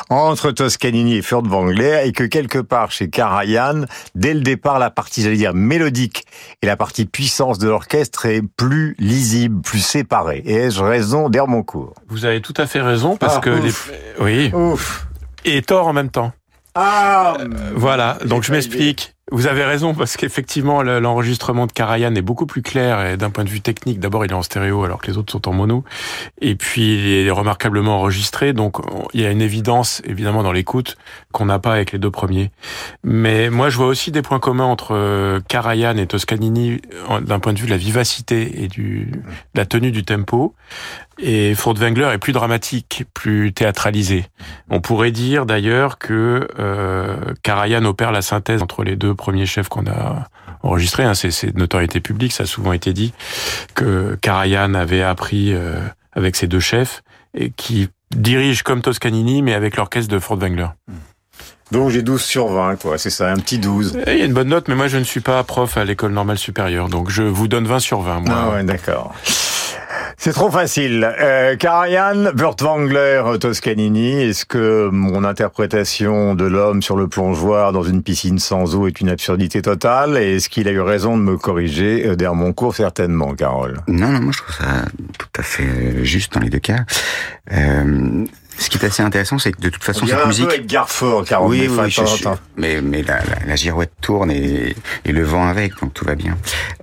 entre Toscanini et Furtwängler et que quelque part chez Karajan, dès le départ, la partie, j'allais dire, mélodique et la partie puissance de l'orchestre est plus lisible, plus séparée. Et ai-je raison d'Hermoncourt? Vous avez tout à fait raison parce Ah, que ouf. les... oui Ouf. et tort en même temps. Ah Voilà, donc je m'explique. Vous avez raison parce qu'effectivement le- l'enregistrement de Karajan est beaucoup plus clair et d'un point de vue technique. D'abord, il est en stéréo alors que les autres sont en mono, et puis il est remarquablement enregistré. Donc on- il y a une évidence évidemment dans l'écoute qu'on n'a pas avec les deux premiers. Mais moi, je vois aussi des points communs entre euh, Karajan et Toscanini d'un point de vue de la vivacité et du de la tenue du tempo. Et Furtwängler est plus dramatique, plus théâtralisé. On pourrait dire d'ailleurs que euh, Karajan opère la synthèse entre les deux premiers chefs qu'on a enregistrés. Hein. C'est, de notoriété publique, ça a souvent été dit, que Karajan avait appris euh, avec ses deux chefs et qui dirige comme Toscanini, mais avec l'orchestre de Furtwängler. Donc j'ai 12 sur 20, quoi. C'est ça, un petit 12. Et Il y a une bonne note, mais moi je ne suis pas prof à l'école normale supérieure, donc je vous donne 20 sur 20. Moi. Ah ouais, d'accord. C'est trop facile. Euh, Karajan, Furtwängler, Toscanini, est-ce que mon interprétation de l'homme sur le plongeoir dans une piscine sans eau est une absurdité totale? Et est-ce qu'il a eu raison de me corriger euh, derrière mon cours Certainement, Carole? Non, non, moi je trouve ça tout à fait euh, juste dans les deux cas. Euh, ce qui est assez intéressant, c'est que de toute façon, cette un musique... peu Edgar Faure, Carole. oui, mais oui, je mais, mais la, la, la girouette tourne et, et le vent avec, donc tout va bien.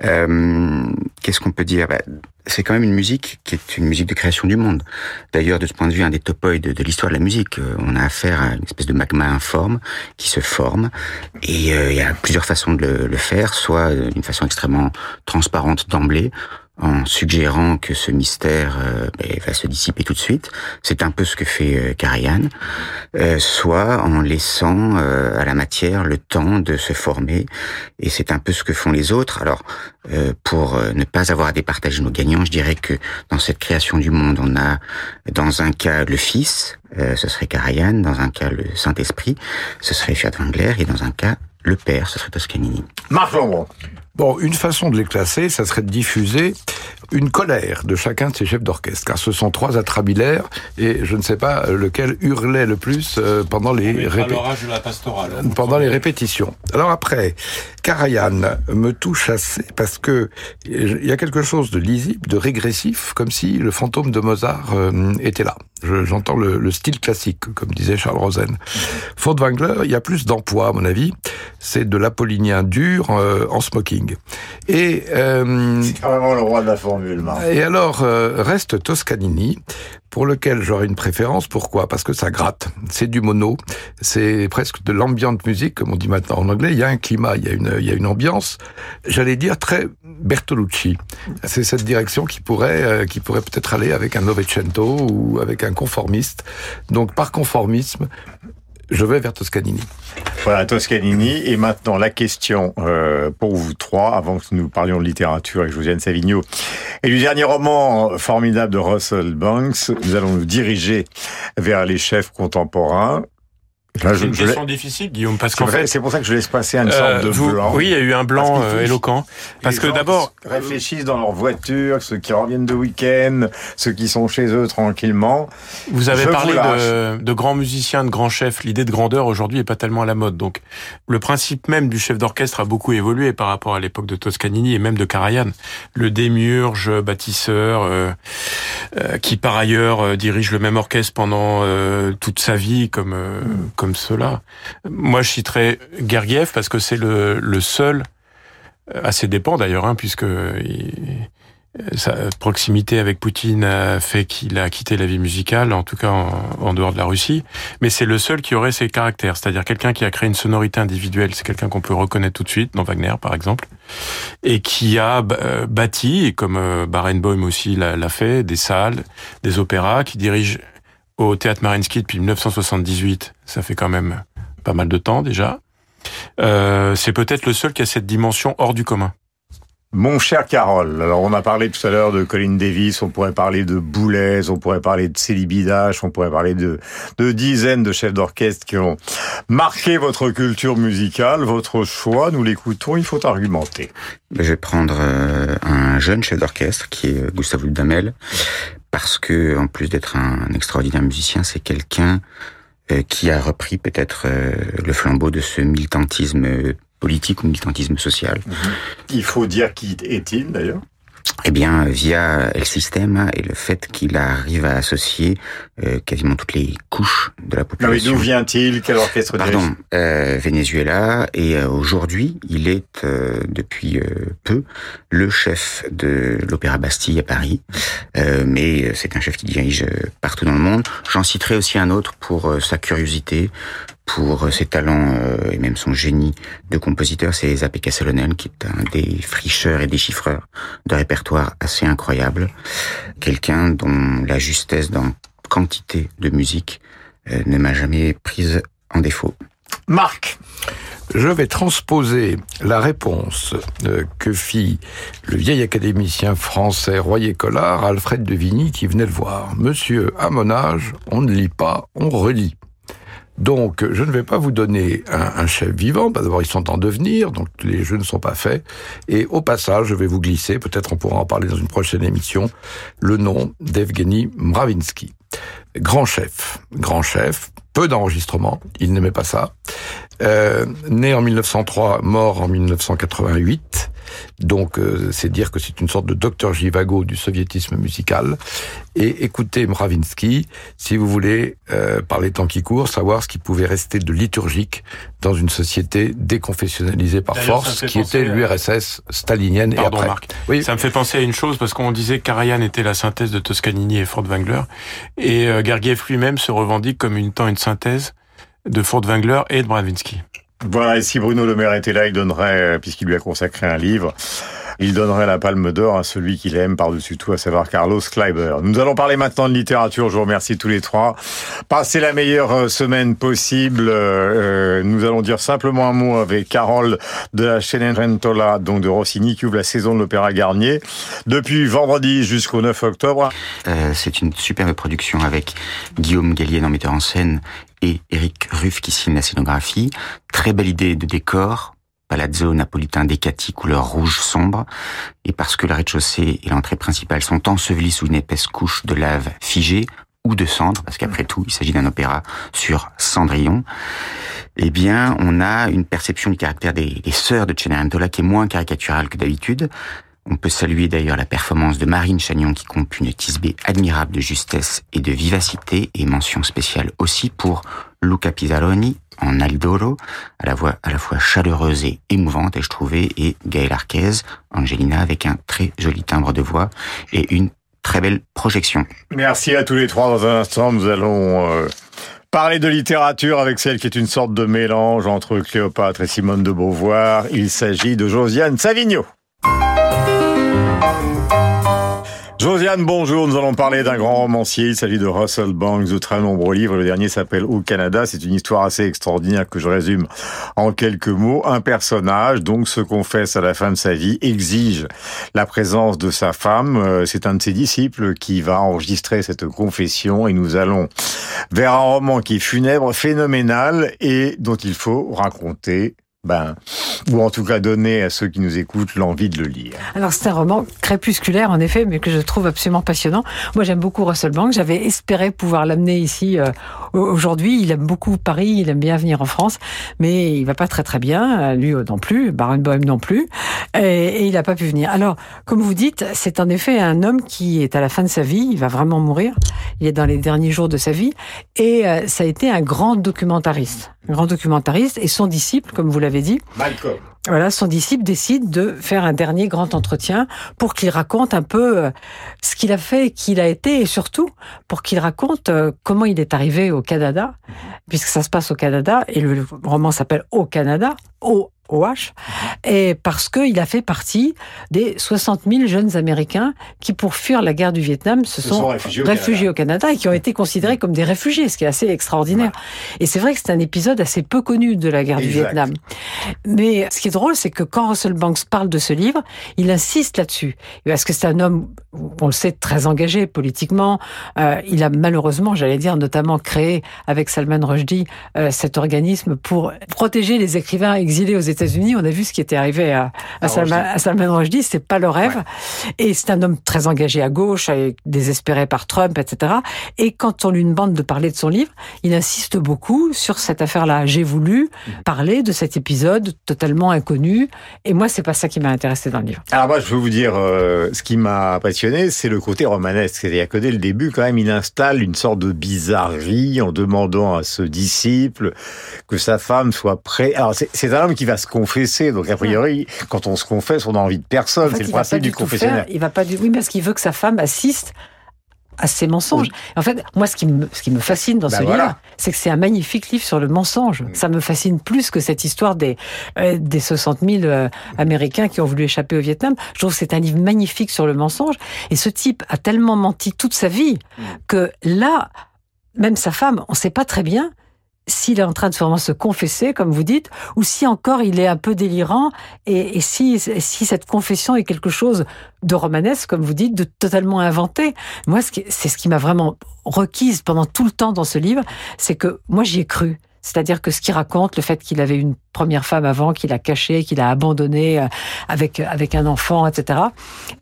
Euh, Qu'est-ce qu'on peut dire? Bah, C'est quand même une musique qui est une musique de création du monde. D'ailleurs, de ce point de vue, un des topoïdes de, de l'histoire de la musique, euh, on a affaire à une espèce de magma informe qui se forme, et euh, il y a plusieurs façons de le, le faire, soit euh, d'une façon extrêmement transparente d'emblée, en suggérant que ce mystère euh, ben, va se dissiper tout de suite. C'est un peu ce que fait euh. Euh, soit en laissant euh, à la matière le temps de se former. Et c'est un peu ce que font les autres. Alors, euh, pour ne pas avoir à départager nos gagnants, je dirais que dans cette création du monde, on a dans un cas le Fils, ce serait Karajan, dans un cas le Saint-Esprit, ce serait Furtwängler, et dans un cas le Père, ce serait Toscanini. Bon, une façon de les classer, ça serait de diffuser une colère de chacun de ces chefs d'orchestre, car ce sont trois atrabilaires, et je ne sais pas lequel hurlait le plus euh, pendant les de la pastorale. pendant les répétitions. Alors après, Karajan me touche assez parce que il y a quelque chose de lisible, de régressif, comme si le fantôme de Mozart euh, était là. Je- J'entends le, le style classique, comme disait Charles Rosen. Furtwängler, il y a plus d'emploi, à mon avis. C'est de l'apollinien dur euh, en smoking. Et euh, C'est vraiment le roi de la et alors, euh, reste Toscanini, pour lequel j'aurais une préférence. Pourquoi? Parce que ça gratte. C'est du mono. C'est presque de l'ambiante musique, comme on dit maintenant en anglais. Il y a un climat, il y a une, il y a une ambiance, j'allais dire, très Bertolucci. C'est cette direction qui pourrait, euh, qui pourrait peut-être aller avec un Novecento ou avec un conformiste. Donc, par conformisme, je vais vers Toscanini. Voilà, Toscanini. Et maintenant, la question euh, pour vous trois, avant que nous parlions de littérature avec Josiane Savigno, et du dernier roman formidable de Russell Banks, nous allons nous diriger vers les chefs contemporains. C'est une question difficile, Guillaume, parce qu'en fait, c'est pour ça que je laisse passer une euh, sorte de vous- blanc. Oui, il y a eu un blanc Parce euh, éloquent. Parce que d'abord, qui réfléchissent dans leur voiture, ceux qui reviennent de week-end, ceux qui sont chez eux tranquillement. Vous avez Je parlé de, de grands musiciens, de grands chefs. L'idée de grandeur aujourd'hui est pas tellement à la mode. Donc, le principe même du chef d'orchestre a beaucoup évolué par rapport à l'époque de Toscanini et même de Karajan. Le démiurge, bâtisseur, euh, euh, qui par ailleurs euh, dirige le même orchestre pendant euh, toute sa vie, comme euh, comme cela. Moi, je citerai Gergiev parce que c'est le, seul, euh, à ses dépens d'ailleurs, hein, puisque sa proximité avec Poutine a fait qu'il a quitté la vie musicale, en tout cas en, dehors de la Russie. Mais c'est le seul qui aurait ses caractères, c'est-à-dire quelqu'un qui a créé une sonorité individuelle. C'est quelqu'un qu'on peut reconnaître tout de suite dans Wagner, par exemple, et qui a euh, bâti, comme euh, Barenboim aussi l'a fait, des salles, des opéras, qui dirige au théâtre Mariinsky depuis 1978. Ça fait quand même pas mal de temps déjà. Euh, c'est peut-être le seul qui a cette dimension hors du commun. Mon cher Carole, alors on a parlé tout à l'heure de Colin Davis, on pourrait parler de Boulez, on pourrait parler de Célibidache, on pourrait parler de, de dizaines de chefs d'orchestre qui ont marqué votre culture musicale, votre choix, nous l'écoutons, il faut argumenter. Je vais prendre euh, un jeune chef d'orchestre qui est euh, Gustavo Dudamel parce que en plus d'être un extraordinaire musicien, c'est quelqu'un euh, qui a repris peut-être euh, le flambeau de ce militantisme euh, politique ou militantisme social. Il faut dire qui est-il d'ailleurs? Eh bien, via le système et le fait qu'il arrive à associer euh, quasiment toutes les couches de la mais population. d'où vient-il? Quel orchestre Pardon, euh, Venezuela et euh, aujourd'hui il est euh, depuis euh, peu le chef de l'Opéra Bastille à Paris, Euh, mais c'est un chef qui dirige partout dans le monde. J'en citerai aussi un autre pour euh, sa curiosité, pour euh, ses talents euh, et même son génie de compositeur, c'est Zapeka Salonen qui est un des fricheurs et déchiffreurs de répertoire assez incroyable, quelqu'un dont la justesse dans quantité de musique euh, ne m'a jamais prise en défaut. Marc Je vais transposer la réponse euh, que fit le vieil académicien français Royer Collard à Alfred de Vigny qui venait le voir. Monsieur, à mon âge, on ne lit pas, on relit. Donc, je ne vais pas vous donner un, chef vivant. Bah, D'abord, ils sont en devenir, donc les jeux ne sont pas faits. Et au passage, je vais vous glisser, peut-être on pourra en parler dans une prochaine émission, le nom d'Evgeny Mravinsky. Grand chef, grand chef, peu d'enregistrements, il n'aimait pas ça. Euh, né en 1903, mort en 1988. Donc, euh, c'est dire que c'est une sorte de docteur Givago du soviétisme musical. Et écoutez Mravinsky, si vous voulez, euh, par les temps qui courent, savoir ce qui pouvait rester de liturgique dans une société déconfessionnalisée par force, qui était l'URSS stalinienne et après. Marc. Oui. Ça me fait penser à une chose parce qu'on disait Karajan était la synthèse de Toscanini et Furtwängler et euh, Gergiev lui-même se revendique comme une temps une synthèse de Furtwängler et de Bravinsky. Voilà, et si Bruno Le Maire était là, il donnerait, euh, puisqu'il lui a consacré un livre, il donnerait la palme d'or à celui qu'il aime par-dessus tout, à savoir Carlos Kleiber. Nous allons parler maintenant de littérature. Je vous remercie tous les trois. Passez la meilleure euh, semaine possible. Euh, euh, nous allons dire simplement un mot avec Carole de la Cenerentola, donc de Rossini, qui ouvre la saison de l'Opéra Garnier depuis vendredi jusqu'au 9 octobre. Euh, c'est une superbe production avec Guillaume Gallienne en metteur en scène et Eric Ruff qui signe la scénographie. Très belle idée de décor. Palazzo napolitain décati couleur rouge sombre. Et parce que la rez-de-chaussée et l'entrée principale sont ensevelis sous une épaisse couche de lave figée ou de cendre, parce qu'après tout, il s'agit d'un opéra sur Cendrillon, eh bien, on a une perception du caractère des, des sœurs de Cenerentola qui est moins caricaturale que d'habitude. On peut saluer d'ailleurs la performance de Marine Chagnon qui compte une tisbée admirable de justesse et de vivacité et mention spéciale aussi pour Luca Pizzaroni en Aldoro, à la voix à la fois chaleureuse et émouvante, et je trouvais, et Gaël Arquez, Angelina, avec un très joli timbre de voix et une très belle projection. Merci à tous les trois. Dans un instant, nous allons euh, parler de littérature avec celle qui est une sorte de mélange entre Cléopâtre et Simone de Beauvoir. Il s'agit de Josiane Savigno. Josiane, bonjour. Nous allons parler d'un grand romancier. Il s'agit de Russell Banks, de très nombreux livres. Le dernier s'appelle Au Canada. C'est une histoire assez extraordinaire que je résume en quelques mots. Un personnage, donc, se confesse à la fin de sa vie, exige la présence de sa femme. Euh, c'est un de ses disciples qui va enregistrer cette confession et nous allons vers un roman qui est funèbre, phénoménal et dont il faut raconter ben, ou en tout cas donner à ceux qui nous écoutent l'envie de le lire. Alors c'est un roman crépusculaire en effet, mais que je trouve absolument passionnant. Moi j'aime beaucoup Russell Banks, j'avais espéré pouvoir l'amener ici euh, aujourd'hui. Il aime beaucoup Paris, il aime bien venir en France, mais il va pas très très bien, lui non plus, Barenboim non plus, et, et il n'a pas pu venir. Alors comme vous dites, c'est en effet un homme qui est à la fin de sa vie, il va vraiment mourir, il est dans les derniers jours de sa vie, et euh, ça a été un grand documentariste, un grand documentariste, et son disciple, comme vous l'avez dit. Malcolm. Voilà, son disciple décide de faire un dernier grand entretien pour qu'il raconte un peu euh, ce qu'il a fait, qui il a été, et surtout pour qu'il raconte euh, comment il est arrivé au Canada, puisque ça se passe au Canada, et le roman s'appelle Au Canada, au OH, et parce qu'il a fait partie des 60 000 jeunes Américains qui, pour fuir la guerre du Vietnam, se, Se sont, sont réfugiés au réfugiés au Canada et qui ont été considérés comme des réfugiés, ce qui est assez extraordinaire. Et c'est vrai que c'est un épisode assez peu connu de la guerre du. Vietnam. Mais ce qui est drôle, c'est que quand Russell Banks parle de ce livre, il insiste là-dessus. Parce que c'est un homme, on le sait, très engagé politiquement. Euh, il a malheureusement, j'allais dire, notamment créé avec Salman Rushdie euh, cet organisme pour protéger les écrivains exilés aux États-Unis. On a vu ce qui était arrivé à, Salman, Rushdie. à Salman Rushdie. C'est pas le rêve. Et c'est un homme très engagé à gauche, et désespéré par Trump, etc. Et quand on lui demande de parler de son livre, il insiste beaucoup sur cette affaire-là. J'ai voulu parler de cet épisode totalement inconnu. Et moi, c'est pas ça qui m'a intéressé dans le livre. Alors moi, je veux vous dire, euh, ce qui m'a passionné, c'est le côté romanesque. C'est-à-dire que dès le début, quand même, il installe une sorte de bizarrerie en demandant à ce disciple que sa femme soit prête. Alors c'est un homme qui va se confesser, donc a priori, quand on se confesse, on a envie de personne. En fait, c'est le principe du faire. confessionnal. Il va pas du oui, parce qu'il veut que sa femme assiste à ses mensonges. En fait, moi, ce qui me, ce qui me fascine dans Bah ce voilà. livre, c'est que c'est un magnifique livre sur le mensonge. Ça me fascine plus que cette histoire des, euh, des 60 000 euh, Américains qui ont voulu échapper au Vietnam. Je trouve que c'est un livre magnifique sur le mensonge. Et ce type a tellement menti toute sa vie que là, même sa femme, on sait pas très bien s'il est en train de vraiment se confesser, comme vous dites, ou si encore il est un peu délirant, et, si, si cette confession est quelque chose de romanesque, comme vous dites, de totalement inventé. Moi, c'est ce qui m'a vraiment requise pendant tout le temps dans ce livre, c'est que moi j'y ai cru. C'est-à-dire que ce qu'il raconte, le fait qu'il avait une première femme avant, qu'il a caché, qu'il a abandonné euh, avec avec un enfant, etc.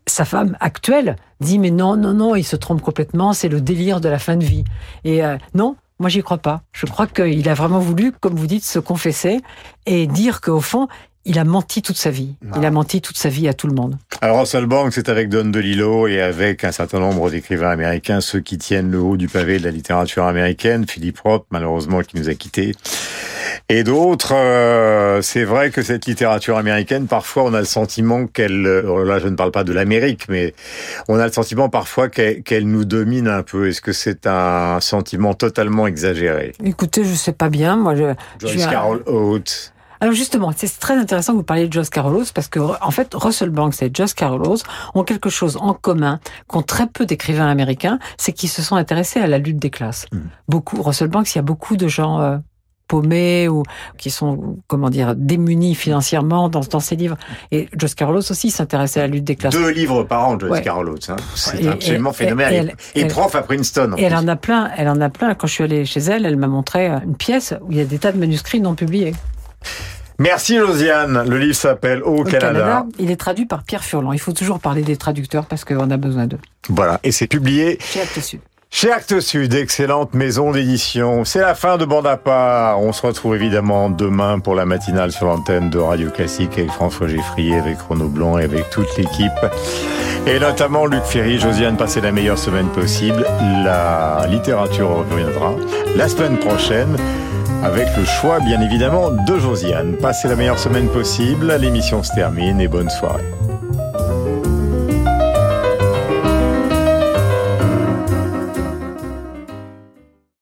Sa femme actuelle dit mais non non non, il se trompe complètement, c'est le délire de la fin de vie. Et euh, non, moi j'y crois pas. Je crois qu'il a vraiment voulu, comme vous dites, se confesser et dire qu'au fond il a menti toute sa vie. Il a menti toute sa vie à tout le monde. Alors Russell c'est avec Don DeLillo et avec un certain nombre d'écrivains américains, ceux qui tiennent le haut du pavé de la littérature américaine, Philippe Roth, malheureusement, qui nous a quittés, et d'autres. euh, c'est vrai que cette littérature américaine, parfois, on a le sentiment qu'elle, euh, là, je ne parle pas de l'Amérique, mais on a le sentiment parfois qu'elle nous domine un peu. Est-ce que c'est un sentiment totalement exagéré? Écoutez, je sais pas bien. Moi, je, je Joyce un- Carol Oates. Alors justement, c'est très intéressant que vous parliez de Joss Carolus parce que en fait, Russell Banks et Joss Carolus ont quelque chose en commun qu'ont très peu d'écrivains américains, c'est qu'ils se sont intéressés à la lutte des classes. Beaucoup, Russell Banks, il y a beaucoup de gens euh, paumés ou qui sont, comment dire, démunis financièrement dans, dans ses livres. Et Joss Carolus aussi s'intéressait à la lutte des classes. Deux livres par an, Joyce Ouais. Carol Oates. hein. C'est Et- absolument et- phénoménal. et Et, elle- et elle- prof à Princeton. en Et elle en a plein, elle en a plein. Quand je suis allée chez elle, elle m'a montré une pièce où il y a des tas de manuscrits non publiés. Merci Josiane. Le livre s'appelle Au, Au Canada. il est traduit par Pierre Furlan. Il faut toujours parler des traducteurs parce qu'on a besoin d'eux. Voilà, et c'est publié Chez Actes Sud. chez Actes Sud, excellente maison d'édition. C'est la fin de Bande à part. On se retrouve évidemment demain pour la matinale sur l'antenne de Radio Classique avec François Geffrier, avec Renaud Blanc et avec toute l'équipe. Et notamment Luc Ferry, Josiane, passez la meilleure semaine possible. La littérature reviendra la semaine prochaine avec le choix, bien évidemment, de Josiane. Passez la meilleure semaine possible. L'émission se termine et bonne soirée.